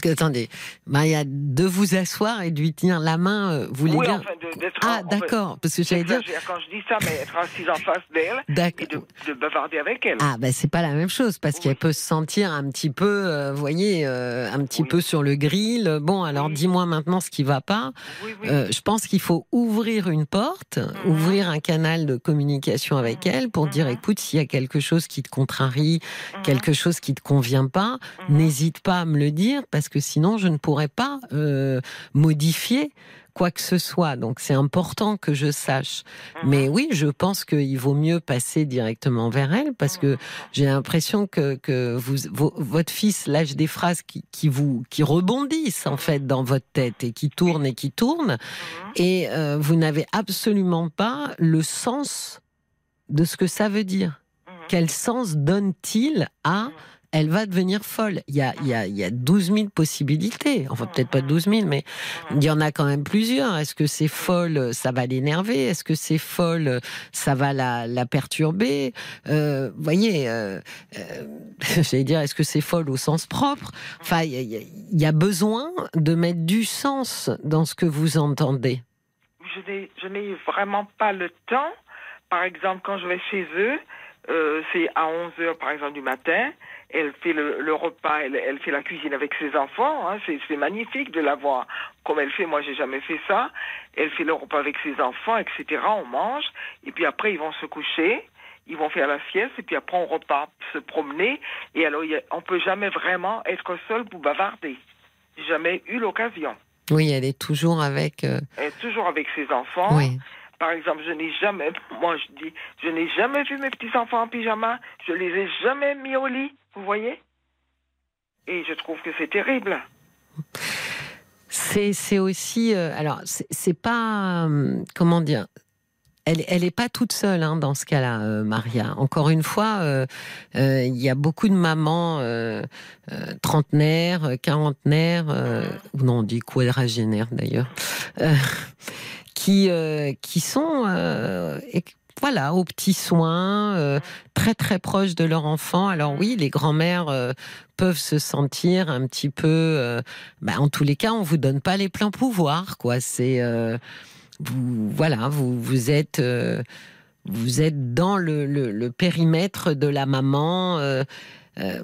attendez, Maria, de vous asseoir et de lui tenir la main, euh, vous voulez dire Ah, d'accord, parce que j'allais dire. Quand je dis ça, mais être assise en face d'elle et de, de, bavarder avec elle. Ah, ben c'est pas la même chose, parce qu'elle peut se sentir un petit peu, euh, vous voyez, euh, un petit peu sur le grill. Bon, alors dis-moi maintenant ce qui va pas. je pense qu'il faut ouvrir une porte, mhm. ouvrir un canal de communication avec mhm. elle pour dire mhm. écoute, s'il y a quelque chose qui te contrarie, quelque chose qui te convient pas, n'hésite pas à me le dire parce que sinon je ne pourrais pas euh, modifier quoi que ce soit. Donc c'est important que je sache. Mhm. Mais oui, je pense qu'il vaut mieux passer directement vers elle parce que mhm. j'ai l'impression que, que vous, votre fils lâche des phrases qui, qui, vous qui rebondissent en fait dans votre tête et qui tournent et qui tournent mhm. et euh, vous n'avez absolument pas le sens de ce que ça veut dire. Quel sens donne-t-il à elle va devenir folle. Il y a, il y a, il y a 12 000 possibilités. Enfin, peut-être pas 12 000, mais il y en a quand même plusieurs. Est-ce que c'est folle, ça va l'énerver? Est-ce que c'est folle, ça va la, perturber? Euh, voyez, euh, euh, (laughs) j'allais dire, est-ce que c'est folle au sens propre? Enfin, il y, a, besoin de mettre du sens dans ce que vous entendez. Je n'ai vraiment pas le temps. Par exemple, quand je vais chez eux, euh, c'est à 11 heures, par exemple, du matin elle fait le, repas, elle, fait la cuisine avec ses enfants. Hein, c'est magnifique de la voir comme elle fait. Moi, j'ai jamais fait ça. Elle fait le repas avec ses enfants, etc. On mange et puis après ils vont se coucher. Ils vont faire la sieste et puis après on repart se promener. Et alors on peut jamais vraiment être seul pour bavarder. J'ai jamais eu l'occasion. Oui, elle est toujours avec. Euh, elle est toujours avec ses enfants. Oui. Par exemple, je n'ai jamais, moi je dis, je n'ai jamais vu mes petits enfants en pyjama. Je les ai jamais mis au lit. Vous voyez? Et je trouve que c'est terrible. C'est aussi. Euh, alors, c'est pas. Euh, comment dire elle, n'est pas toute seule hein, dans ce cas-là, euh, Maria. Encore une fois, il y a beaucoup de mamans trentenaires, quarantenaires, ou non, on dit quadragénaires d'ailleurs, qui qui sont voilà, aux petits soins, euh, très très proches de leur enfant. Alors oui, les grands-mères euh, peuvent se sentir un petit peu. Euh, bah, en tous les cas, on vous donne pas les pleins pouvoirs, quoi. C'est vous, voilà, vous vous êtes vous êtes dans le, périmètre de la maman.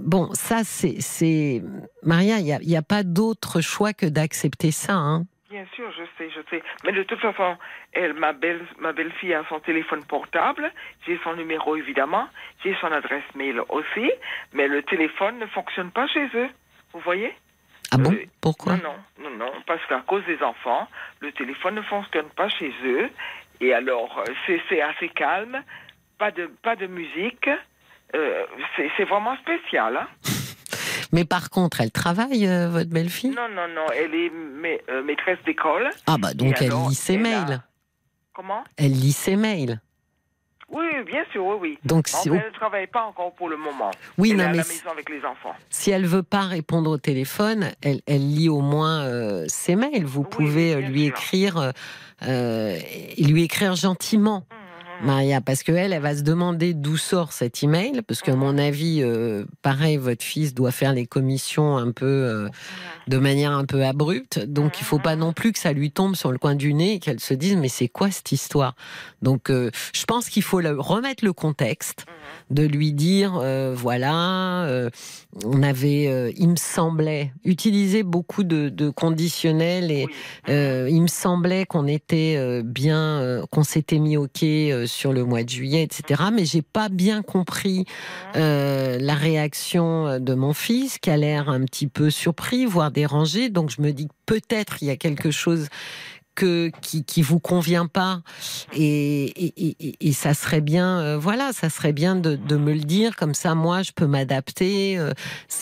bon, ça c'est Maria, il n'y a, a, pas d'autre choix que d'accepter ça. Hein. Bien sûr, je sais, je sais. Mais de toute façon, elle, ma belle, ma belle-fille a son téléphone portable. J'ai son numéro évidemment. J'ai son adresse mail aussi. Mais le téléphone ne fonctionne pas chez eux. Vous voyez? Ah bon? Euh, Pourquoi? Non, non, non, parce qu'à cause des enfants, le téléphone ne fonctionne pas chez eux. Et alors, euh, c'est assez calme. Pas de, pas de musique. Euh, c'est vraiment spécial. Hein Mais par contre, elle travaille, euh, votre belle-fille? Non, non, non. Elle est euh, maîtresse d'école. Ah, bah donc elle lit ses mails. Comment? Elle lit ses mails. Oui, bien sûr, oui, oui. Donc, si... elle ne travaille pas encore pour le moment. Oui, elle non, est à mais la maison avec les enfants. Si elle veut pas répondre au téléphone, elle, elle lit au moins euh, ses mails. Vous pouvez lui écrire, lui écrire gentiment. Mmh. Maria, parce qu'elle, elle va se demander d'où sort cet email, parce qu'à mon avis, euh, pareil, votre fils doit faire les commissions un peu euh, de manière un peu abrupte, donc il faut pas non plus que ça lui tombe sur le coin du nez et qu'elle se dise mais c'est quoi cette histoire? Donc euh, je pense qu'il faut remettre le contexte, de lui dire voilà, on avait, il me semblait, utiliser beaucoup de, conditionnels et il me semblait qu'on était bien, qu'on s'était mis au quai sur le mois de juillet, etc. Mais j'ai pas bien compris euh, la réaction de mon fils, qui a l'air un petit peu surpris, voire dérangé. Donc je me dis que peut-être il y a quelque chose que, qui, qui vous convient pas. Et, et, ça serait bien euh, voilà ça serait bien de, me le dire. Comme ça moi je peux m'adapter euh,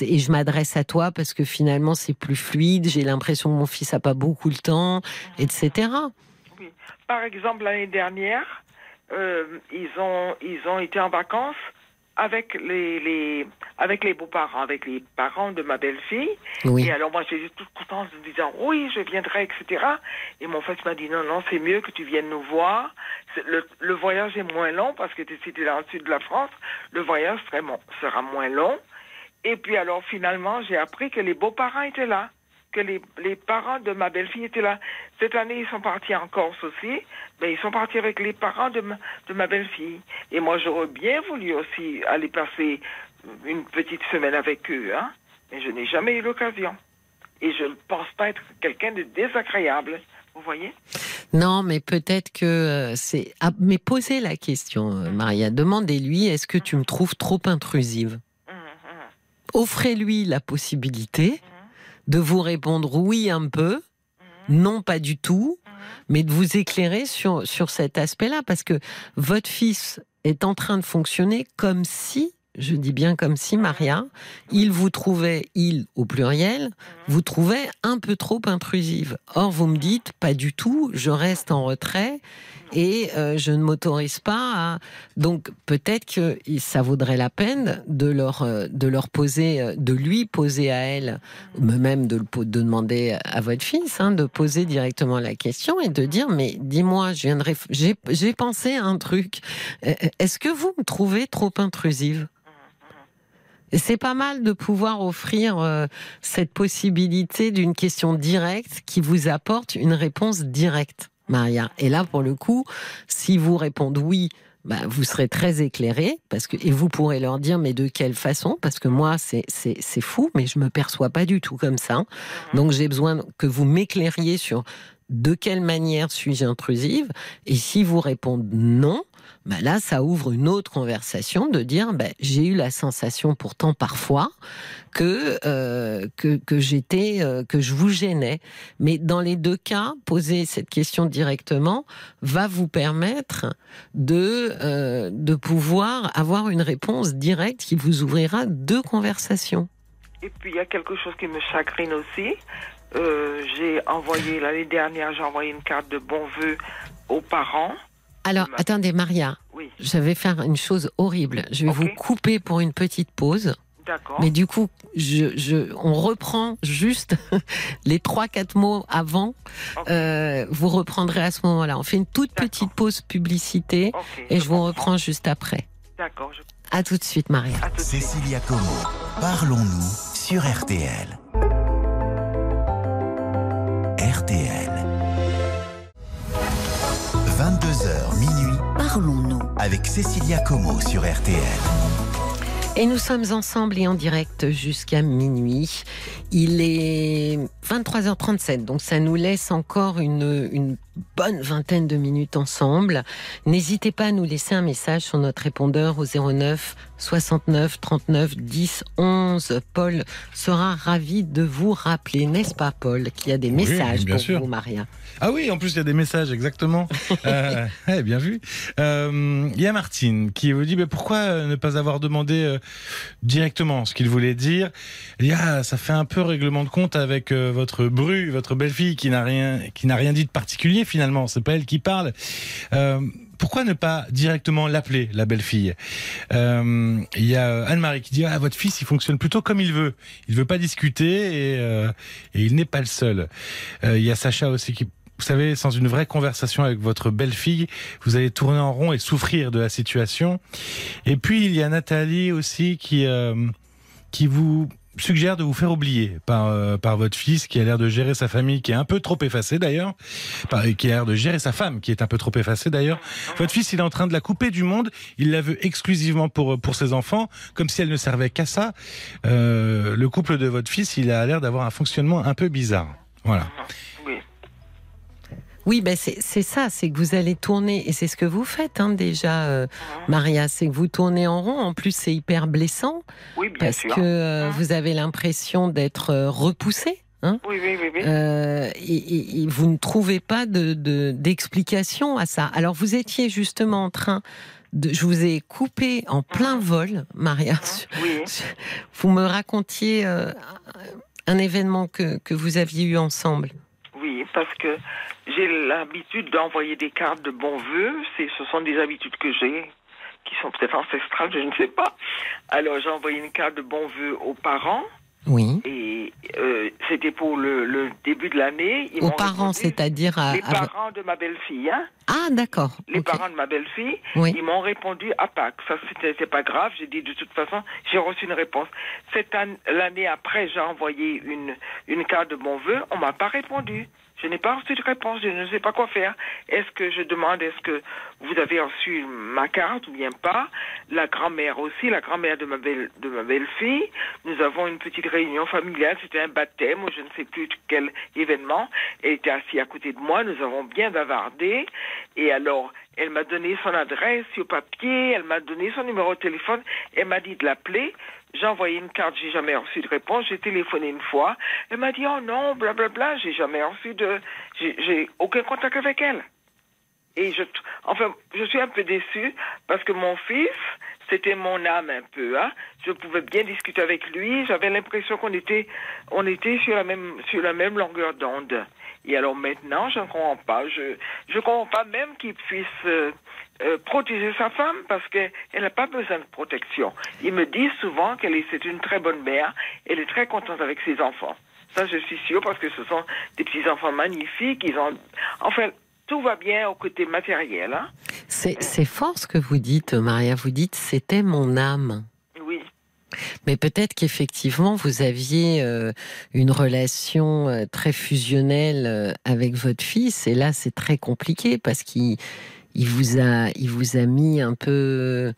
et je m'adresse à toi parce que finalement c'est plus fluide. J'ai l'impression que mon fils a pas beaucoup le temps etc par exemple l'année dernière euh, ils ont ils ont été en vacances avec les, les avec les beaux-parents, avec les parents de ma belle-fille. Et alors moi j'étais toute contente en disant oui je viendrai etc. Et mon fils m'a dit non non c'est mieux que tu viennes nous voir. Le, le voyage est moins long parce que tu étais dans le sud de la France. Le voyage serait, sera moins long. Et puis alors finalement j'ai appris que les beaux-parents étaient là que les, les parents de ma belle-fille étaient là. Cette année, ils sont partis en Corse aussi, mais ils sont partis avec les parents de ma, de ma belle-fille. Et moi, j'aurais bien voulu aussi aller passer une petite semaine avec eux, hein, mais je n'ai jamais eu l'occasion. Et je ne pense pas être quelqu'un de désagréable. Vous voyez Non, mais peut-être que euh, c'est. Ah, mais posez la question, euh, Maria. Demandez-lui est-ce que tu me trouves trop intrusive? Mmh. Offrez-lui la possibilité de vous répondre oui un peu, non pas du tout, mais de vous éclairer sur, sur cet aspect-là, parce que votre fils est en train de fonctionner comme si je dis bien comme si Maria, il vous trouvait, il au pluriel, vous trouvait un peu trop intrusive. Or, vous me dites, pas du tout, je reste en retrait et euh, je ne m'autorise pas à... Donc, peut-être que ça vaudrait la peine de leur, euh, de leur poser, euh, de lui poser à elle, même de, de demander à votre fils, hein, de poser directement la question et de dire, mais dis-moi, j'ai pensé à un truc. Est-ce que vous me trouvez trop intrusive? C'est pas mal de pouvoir offrir euh, cette possibilité d'une question directe qui vous apporte une réponse directe, Maria. Et là, pour le coup, si vous répondez oui, bah, vous serez très éclairé parce que et vous pourrez leur dire mais de quelle façon? Parce que moi c'est c'est fou mais je me perçois pas du tout comme ça. Donc j'ai besoin que vous m'éclairiez sur de quelle manière suis-je intrusive. Et si vous répondez non bah là, ça ouvre une autre conversation de dire bah, j'ai eu la sensation pourtant parfois que euh, que, que j'étais euh, que je vous gênais. Mais dans les deux cas, poser cette question directement va vous permettre de euh, de pouvoir avoir une réponse directe qui vous ouvrira deux conversations. Et puis il y a quelque chose qui me chagrine aussi. j'ai envoyé l'année dernière, j'ai envoyé une carte de bon vœu aux parents alors, attendez, Maria. Je vais faire une chose horrible. Je vais vous couper pour une petite pause. D'accord. Mais du coup, je, on reprend juste (laughs) les trois, quatre mots avant. Euh, vous reprendrez à ce moment-là. On fait une toute petite pause publicité et je, vous reprends juste après. D'accord. À tout de suite, Maria. Cécilia Como, parlons-nous sur RTL. RTL. 22h minuit. Parlons-nous avec Cécilia Como sur RTL. Et nous sommes ensemble et en direct jusqu'à minuit. Il est 23h37, donc ça nous laisse encore une, une bonne vingtaine de minutes ensemble. N'hésitez pas à nous laisser un message sur notre répondeur au 09 69 39 10 11. Paul sera ravi de vous rappeler, n'est-ce pas Paul, qu'il y a des messages bien pour sûr. vous, Maria? Ah oui, en plus il y a des messages, exactement. (laughs) euh, bien vu. Euh, il y a Martine qui vous dit mais pourquoi ne pas avoir demandé euh, directement ce qu'il voulait dire? Il y a, ça fait un peu règlement de compte avec euh, votre bru, votre belle-fille qui n'a rien, qui n'a rien dit de particulier finalement. C'est pas elle qui parle. Euh, pourquoi ne pas directement l'appeler, la belle-fille euh, Il y a Anne-Marie qui dit ah, votre fils, il fonctionne plutôt comme il veut. Il veut pas discuter et, euh, et il n'est pas le seul. Euh, il y a Sacha aussi qui vous savez, sans une vraie conversation avec votre belle-fille, vous allez tourner en rond et souffrir de la situation. Et puis il y a Nathalie aussi qui euh, qui vous suggère de vous faire oublier par, euh, par votre fils qui a l'air de gérer sa famille, qui est un peu trop effacée d'ailleurs, qui a l'air de gérer sa femme, qui est un peu trop effacée d'ailleurs. Votre fils, il est en train de la couper du monde, il la veut exclusivement pour, pour ses enfants, comme si elle ne servait qu'à ça. Euh, le couple de votre fils, il a l'air d'avoir un fonctionnement un peu bizarre. Voilà. Oui, ben c'est ça, c'est que vous allez tourner, et c'est ce que vous faites hein, déjà, euh, Maria, c'est que vous tournez en rond. En plus, c'est hyper blessant oui, bien parce que euh, vous avez l'impression d'être euh, repoussé. Hein oui, oui, oui. oui. Et, et, vous ne trouvez pas d'explication de, à ça. Alors, vous étiez justement en train de, je vous ai coupé en plein mhm. vol, Maria. Oui. (laughs) Vous me racontiez un événement que, que vous aviez eu ensemble. Oui, parce que j'ai l'habitude d'envoyer des cartes de bons voeux. C'est, ce sont des habitudes que j'ai, qui sont peut-être ancestrales, je ne sais pas. Alors j'ai envoyé une carte de bons voeux aux parents. Oui. Et euh, c'était pour le, début de l'année. Aux parents, c'est-à-dire à, les parents de ma belle-fille. Hein. Ah, d'accord. Les parents de ma belle-fille, oui. ils m'ont répondu à Pâques. Ça, c'était pas grave. J'ai dit de toute façon, j'ai reçu une réponse. Cette année, l'année après, j'ai envoyé une une carte de bon vœu. On m'a pas répondu. Je n'ai pas reçu de réponse, je ne sais pas quoi faire. Est-ce que je demande, est-ce que vous avez reçu ma carte ou bien pas? La grand-mère aussi, la grand-mère de ma belle de ma belle-fille. Nous avons une petite réunion familiale, c'était un baptême ou je ne sais plus quel événement. Elle était assise à côté de moi, nous avons bien bavardé. Et alors, elle m'a donné son adresse sur papier, elle m'a donné son numéro de téléphone, elle m'a dit de l'appeler. J'ai envoyé une carte, j'ai jamais reçu de réponse. J'ai téléphoné une fois. Elle m'a dit, oh non, blablabla, j'ai jamais reçu de, j'ai aucun contact avec elle. Et je, enfin, je suis un peu déçue parce que mon fils, c'était mon âme un peu. Hein. Je pouvais bien discuter avec lui. J'avais l'impression qu'on était, on était sur la même, sur la même longueur d'onde. Et alors maintenant, je ne comprends pas. Je ne comprends pas même qu'il puisse euh, euh, protéger sa femme parce qu'elle n'a pas besoin de protection. Il me dit souvent qu'elle est, c'est une très bonne mère. Elle est très contente avec ses enfants. Ça, je suis sûre parce que ce sont des petits enfants magnifiques. Ils ont, enfin, tout va bien au côté matériel. Hein. C'est fort ce que vous dites, Maria. Vous dites c'était mon âme. Oui. Mais peut-être qu'effectivement vous aviez euh, une relation euh, très fusionnelle euh, avec votre fils, et là c'est très compliqué parce qu'il il vous a, il vous a mis un peu,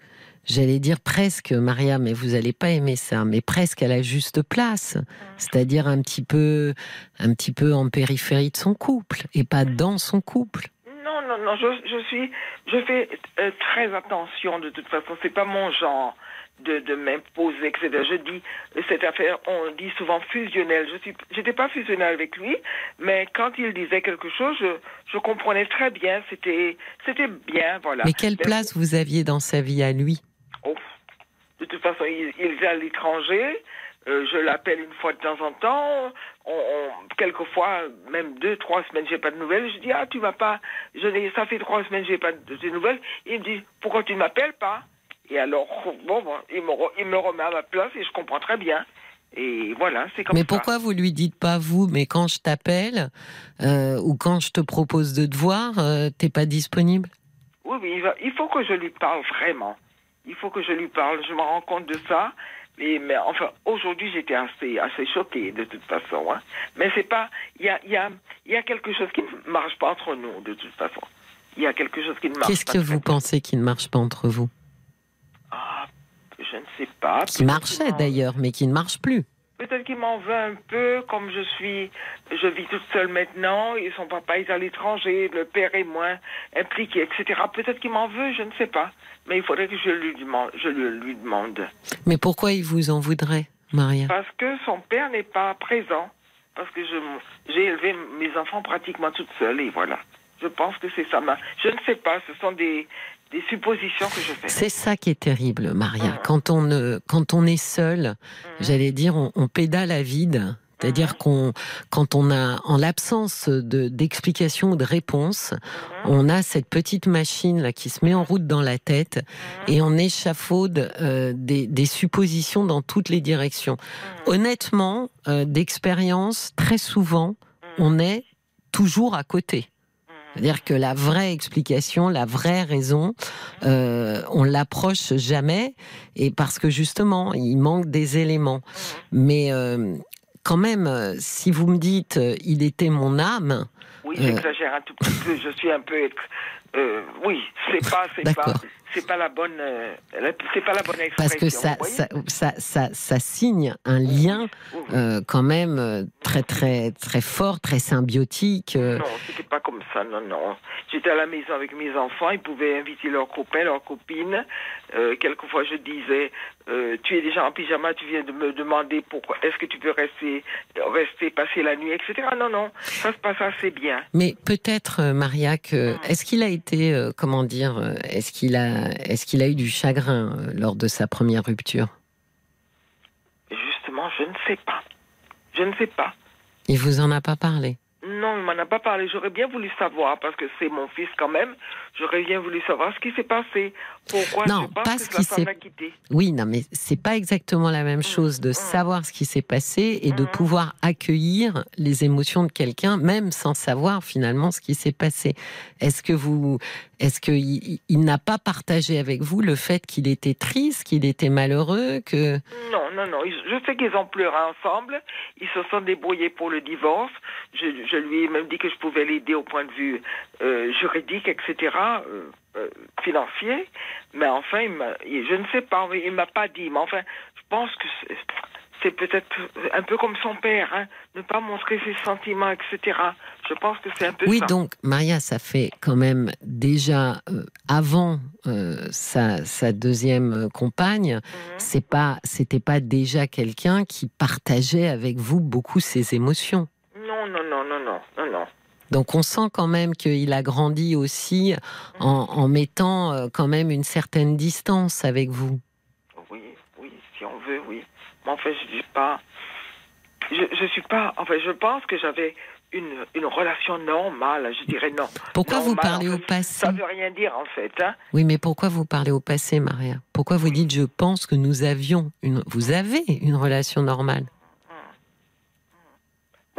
j'allais dire presque, Maria, mais vous n'allez pas aimer ça, mais presque à la juste place, c'est-à-dire un petit peu, un petit peu en périphérie de son couple et pas dans son couple. Non, non, non, je, je suis, je fais très attention de toute façon, c'est pas mon genre de, de m'imposer, etc. Je dis, cette affaire, on dit souvent fusionnelle. Je suis, j'étais pas fusionnelle avec lui, mais quand il disait quelque chose, je, je comprenais très bien. C'était, c'était bien, voilà. Mais quelle place vous aviez dans sa vie à lui? Oh, De toute façon, il, il est à l'étranger. Euh, je l'appelle une fois de temps en temps. On, quelquefois, même deux, trois semaines, j'ai pas de nouvelles. Je dis ah tu m'as pas. Je ça fait trois semaines, j'ai pas de, de nouvelles. Il me dit pourquoi tu ne m'appelles pas? Et alors, bon, il, me, il me remet à ma place et je comprends très bien. Et voilà, c'est comme mais ça. Mais pourquoi vous lui dites pas vous, mais quand je t'appelle euh, ou quand je te propose de te voir, euh, t'es pas disponible? Oui, oui, il, faut que je lui parle vraiment. Il faut que je lui parle. Je me rends compte de ça. Mais, mais enfin, aujourd'hui, j'étais assez, assez choquée de toute façon. Hein. Mais c'est pas. Il y a, y, a, y a quelque chose qui ne marche pas entre nous, de toute façon. Il y a quelque chose qui ne marche pas. Qu'est-ce que vous pensez qui ne marche pas entre vous? Ah, je ne sais pas. Qui marchait d'ailleurs, mais qui ne marche plus. Peut-être qu'il m'en veut un peu, comme je suis, je vis toute seule maintenant, et son papa est à l'étranger, le père est moins impliqué, etc. Peut-être qu'il m'en veut, je ne sais pas. Mais il faudrait que je lui demande. Je lui demande. Mais pourquoi il vous en voudrait, Maria? Parce que son père n'est pas présent. Parce que j'ai élevé mes enfants pratiquement toute seule, et voilà. Je pense que c'est ça. Je ne sais pas, ce sont des, des suppositions que je fais. C'est ça qui est terrible, Maria. Mmh. Quand on quand on est seul, mmh. j'allais dire, on, pédale à vide. C'est-à-dire mmh. qu'on, quand on a, en l'absence de, d'explication ou de réponse, on a cette petite machine là qui se met en route dans la tête et on échafaude euh, des, des, suppositions dans toutes les directions. Honnêtement, euh, d'expérience, très souvent, on est toujours à côté. C'est-à-dire que la vraie explication, la vraie raison, euh, on l'approche jamais, et parce que justement, il manque des éléments. Mais euh, quand même, euh, si vous me dites, euh, il était mon âme. Oui, j'exagère un tout petit peu. Je suis un peu. oui, c'est pas, c'est pas c'est pas la bonne, euh, c'est pas la bonne expression. Parce que ça, ça, ça, ça, signe un lien euh, quand même euh, très, très, très fort, très symbiotique. Non, c'était pas comme ça, non, non. J'étais à la maison avec mes enfants, ils pouvaient inviter leurs copains, leurs copines. quelquefois, je disais, tu es déjà en pyjama, tu viens de me demander pourquoi, est-ce que tu peux rester, rester, passer la nuit, etc. Non, non, ça se passe assez bien. Mais peut-être, Maria, que, est-ce qu'il a été, comment dire, est-ce qu'il a est-ce qu'il a eu du chagrin euh, lors de sa première rupture? Justement, je ne sais pas. Je ne sais pas. Il vous en a pas parlé? Non, il m'en a pas parlé. J'aurais bien voulu savoir, parce que c'est mon fils quand même. J'aurais bien voulu savoir ce qui s'est passé. Pourquoi non, pas ce qui s'est quitté. Oui, non, mais c'est pas exactement la même mmh. chose de mmh. savoir ce qui s'est passé et de mmh. pouvoir accueillir les émotions de quelqu'un, même sans savoir finalement ce qui s'est passé. Est-ce que vous, est-ce qu'il il, n'a pas partagé avec vous le fait qu'il était triste, qu'il était malheureux, que Non, non, non. Je sais qu'ils ont pleuré ensemble. Ils se sont débrouillés pour le divorce. Je, je lui ai même dit que je pouvais l'aider au point de vue euh, juridique, etc., euh, euh, financier. Mais enfin, je ne sais pas, il m'a pas dit. Mais enfin, je pense que c'est peut-être un peu comme son père, hein, ne pas montrer ses sentiments, etc. Je pense que c'est un peu oui, ça. Oui, donc Maria, ça fait quand même déjà euh, avant euh, sa, sa, deuxième compagne, mhm. c'est pas, c'était pas déjà quelqu'un qui partageait avec vous beaucoup ses émotions. Non, non. Donc on sent quand même qu'il a grandi aussi en, en mettant euh, quand même une certaine distance avec vous. Oui, oui, si on veut, oui. Mais en fait, je dis pas. Je, je suis pas. En fait, je pense que j'avais une, une, relation normale, je dirais non. Pourquoi vous parlez au passé Ça veut rien dire en fait. Hein. Oui, mais pourquoi vous parlez au passé, Maria? Pourquoi vous dites je pense que nous avions une. Vous avez une relation normale?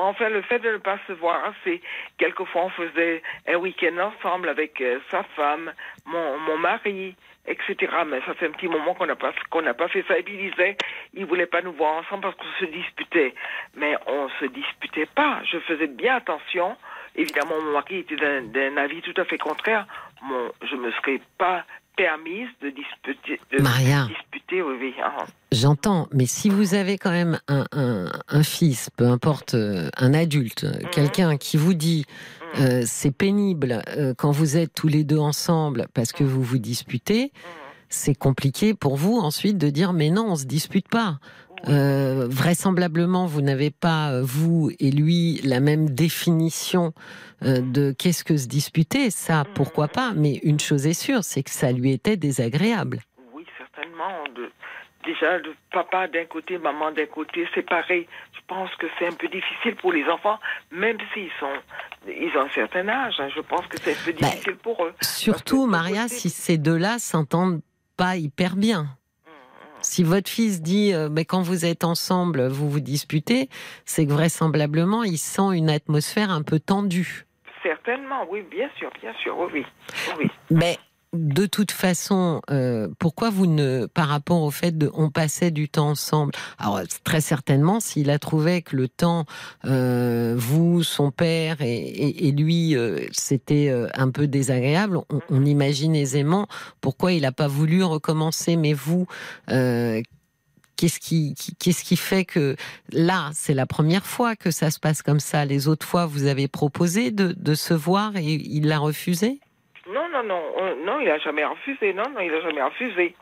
Enfin, le fait de ne pas se voir, c'est quelquefois on faisait un week-end ensemble avec euh, sa femme, mon, mon mari, etc. Mais ça fait un petit moment qu'on n'a pas pas fait ça. Et puis il disait, il voulait pas nous voir ensemble parce qu'on se disputait. Mais on se disputait pas. Je faisais bien attention. Évidemment, mon mari était d'un avis tout à fait contraire. Mon, je me serais pas permise de disputer. De Maria. Disputer, oui, oui. Hein. J'entends, mais si vous avez quand même un, un, un fils, peu importe, euh, un adulte, mhm. quelqu'un qui vous dit mhm. euh, c'est pénible euh, quand vous êtes tous les deux ensemble parce que mhm. vous vous disputez, c'est compliqué pour vous ensuite de dire mais non, on se dispute pas. Euh, vraisemblablement, vous n'avez pas, vous et lui, la même définition euh, de qu'est-ce que se disputer. Ça, pourquoi pas Mais une chose est sûre, c'est que ça lui était désagréable. Oui, certainement. De, déjà, le papa d'un côté, maman d'un côté, c'est pareil. Je pense que c'est un peu difficile pour les enfants, même s'ils sont, ils ont un certain âge. Hein. je pense que c'est un peu ben, difficile pour eux. Surtout, Maria, si ces deux-là s'entendent pas hyper bien. Si votre fils dit, euh, mais quand vous êtes ensemble, vous vous disputez, c'est que vraisemblablement, il sent une atmosphère un peu tendue. Certainement, oui, bien sûr, bien sûr, oui. oui. Mais de toute façon, euh, pourquoi vous ne, par rapport au fait de, on passait du temps ensemble? Alors très certainement, s'il a trouvé que le temps, euh, vous, son père et, lui, euh, c'était un peu désagréable, on, imagine aisément pourquoi il n'a pas voulu recommencer. Mais vous, Qu'est-ce qui, qu'est-ce qui fait que là, c'est la première fois que ça se passe comme ça? Les autres fois, vous avez proposé de, de se voir et il l'a refusé? Non, non, non, non, il n'a jamais refusé. Non, non, il n'a jamais refusé.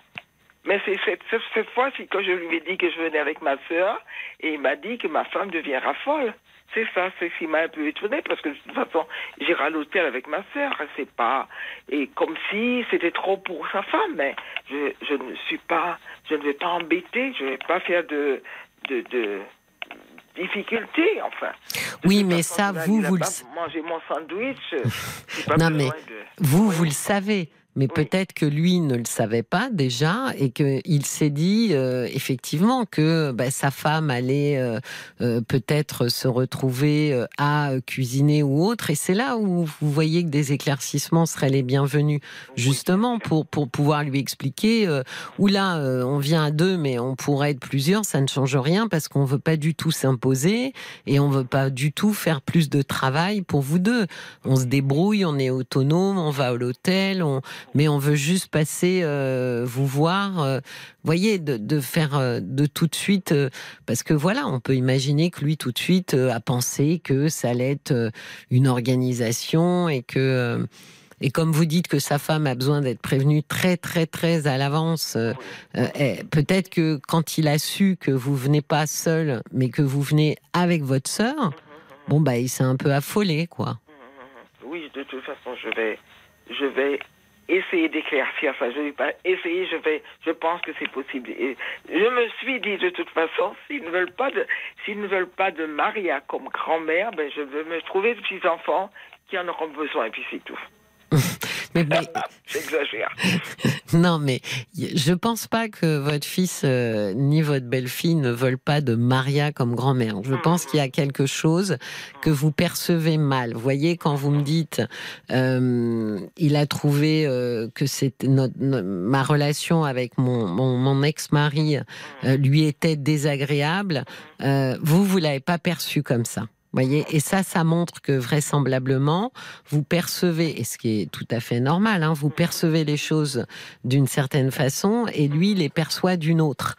Mais c'est cette, cette fois-ci que je lui ai dit que je venais avec ma sœur, et il m'a dit que ma femme deviendra folle. C'est ça, c'est ce qui m'a un peu étonné parce que de toute façon, j'irai à l'hôtel avec ma sœur. C'est pas et comme si c'était trop pour sa femme. Mais je, je ne suis pas, je ne vais pas embêter, je ne vais pas faire de, de difficulté, enfin. oui, mais ça, vous, vous le... Manger mon sandwich. non, mais vous, vous le savez. Mais peut-être que lui ne le savait pas déjà et qu'il s'est dit euh, effectivement que bah, sa femme allait euh, euh, peut-être se retrouver à cuisiner ou autre. Et c'est là où vous voyez que des éclaircissements seraient les bienvenus, justement pour, pour pouvoir lui expliquer où là on vient à deux mais on pourrait être plusieurs, ça ne change rien parce qu'on veut pas du tout s'imposer et on veut pas du tout faire plus de travail pour vous deux. On se débrouille, on est autonome, on va à l'hôtel, on mais on veut juste passer euh, vous voir. Euh, voyez, de, faire euh, de tout de suite, parce que voilà, on peut imaginer que lui tout de suite a pensé que ça allait être une organisation et que et comme vous dites que sa femme a besoin d'être prévenue très très très à l'avance, eh, peut-être que quand il a su que vous venez pas seul, mais que vous venez avec votre sœur, bon bah il s'est un peu affolé quoi. Oui, de toute façon, je vais je vais essayer d'éclaircir ça. Je vais pas essayer, je vais, je pense que c'est possible. Je me suis dit de toute façon, s'ils ne veulent pas de, s'ils ne veulent pas de Maria comme grand-mère, ben je vais me trouver de petits enfants qui en auront besoin et puis c'est tout. (laughs) mais, (laughs) J'exagère. non, mais je pense pas que votre fils euh, ni votre belle-fille ne veulent pas de Maria comme grand-mère. Je pense qu'il y a quelque chose que vous percevez mal. Vous voyez, quand vous me dites, euh, il a trouvé euh, que c'était ma relation avec mon, mon, mon ex-mari lui était désagréable. vous, vous l'avez pas perçu comme ça. Voyez, et ça, ça montre que vraisemblablement, vous percevez, et ce qui est tout à fait normal, hein, vous percevez les choses d'une certaine façon et lui les perçoit d'une autre.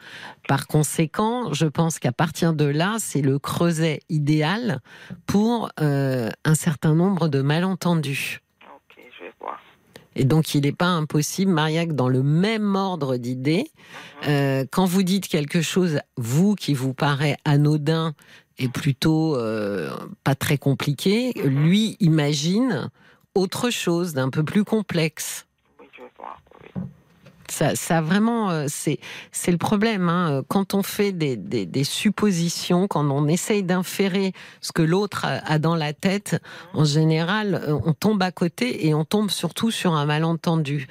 Par conséquent, je pense qu'à partir de là, c'est le creuset idéal pour euh, un certain nombre de malentendus. Ok, je vais voir. Et donc, il n'est pas impossible, Mariac, dans le même ordre d'idées, mhm. euh, quand vous dites quelque chose, vous, qui vous paraît anodin et plutôt euh, pas très compliqué, lui imagine autre chose d'un peu plus complexe. Ça, ça vraiment, euh, c'est le problème. Hein. Quand on fait des, des, des, suppositions, quand on essaye d'inférer ce que l'autre a, dans la tête, en général, euh, on tombe à côté et on tombe surtout sur un malentendu.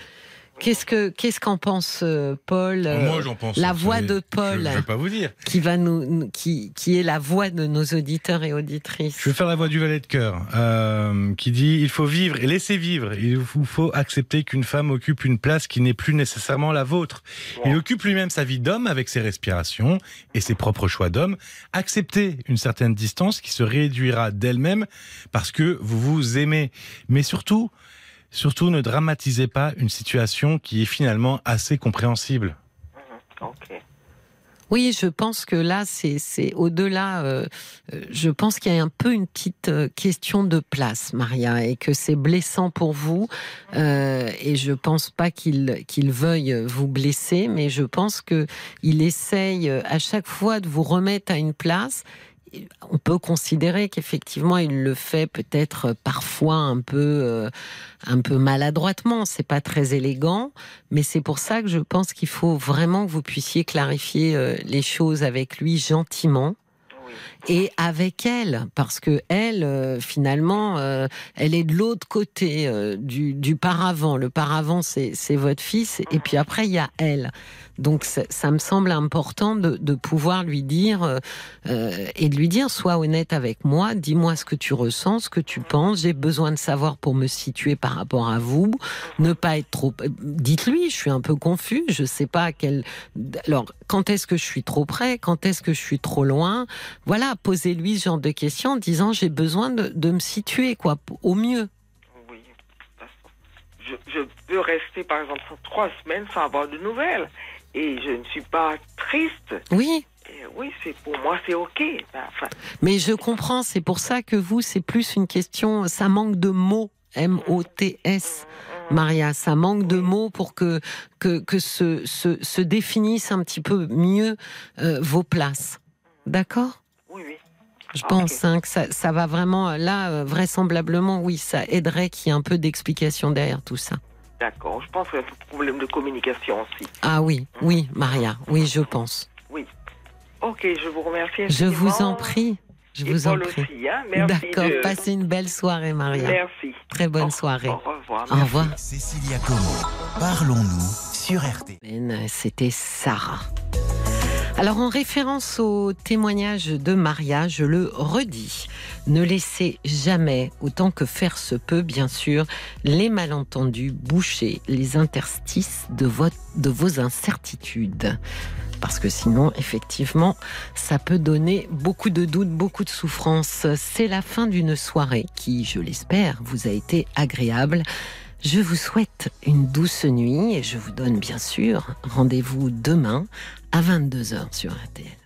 Qu'est-ce que qu'est-ce qu'en pense euh, Paul euh, Moi, j'en pense. La voix de Paul. Je, vais pas vous dire. Qui va nous, qui qui est la voix de nos auditeurs et auditrices? Je vais faire la voix du valet de cœur, euh, qui dit il faut vivre et laisser vivre. Il vous faut accepter qu'une femme occupe une place qui n'est plus nécessairement la vôtre. Il occupe lui-même sa vie d'homme avec ses respirations et ses propres choix d'homme. Accepter une certaine distance qui se réduira d'elle-même parce que vous vous aimez, mais surtout Surtout, ne dramatisez pas une situation qui est finalement assez compréhensible. Mhm. Oui, je pense que là, c'est au-delà. Euh, euh, je pense qu'il y a un peu une petite euh, question de place, Maria, et que c'est blessant pour vous. et je pense pas qu'il qu'il veuille vous blesser, mais je pense que il essaye à chaque fois de vous remettre à une place on peut considérer qu'effectivement il le fait peut-être parfois un peu euh, un peu maladroitement, c'est pas très élégant, mais c'est pour ça que je pense qu'il faut vraiment que vous puissiez clarifier euh, les choses avec lui gentiment et avec elle, parce que elle, euh, finalement, elle est de l'autre côté du, du paravent. Le paravent, c'est votre fils, et puis après, il y a elle. Donc ça, me semble important de, pouvoir lui dire euh, euh, et de lui dire sois honnête avec moi, dis-moi ce que tu ressens, ce que tu penses, j'ai besoin de savoir pour me situer par rapport à vous, ne pas être trop. Dites-lui, je suis un peu confus, je sais pas à quel. Alors quand est-ce que je suis trop près, quand est-ce que je suis trop loin, voilà, posez-lui ce genre de questions en disant j'ai besoin de, me situer quoi, au mieux. Oui, je, je peux rester par exemple trois semaines sans avoir de nouvelles et je ne suis pas triste. Oui. oui, c'est pour moi c'est ok. Ben, Mais je comprends, c'est pour ça que vous c'est plus une question, ça manque de mots. M-O-T-S, Maria, ça manque de mots pour que, que, que se, se, se définissent un petit peu mieux euh, vos places. D'accord? Je pense hein, que ça, ça, va vraiment, là, euh, vraisemblablement, oui, ça aiderait qu'il y ait un peu d'explication derrière tout ça. D'accord. Je pense qu'il y a un problème de communication aussi. Ah oui, oui, Maria. Oui, je pense. Oui. Ok, je vous remercie. Je vous en prie. Je vous en prie. Hein. Merci D'accord. Passez une belle soirée, Maria. Merci. Très bonne soirée. Au revoir. Au revoir. Cécilia Como. Parlons-nous sur RT. C'était Sarah. Alors en référence au témoignage de Maria, je le redis, ne laissez jamais, autant que faire se peut bien sûr, les malentendus boucher les interstices de, de vos incertitudes. Parce que sinon, effectivement, ça peut donner beaucoup de doutes, beaucoup de souffrances. C'est la fin d'une soirée qui, je l'espère, vous a été agréable. Je vous souhaite une douce nuit et je vous donne bien sûr rendez-vous demain à 22h sur RTL.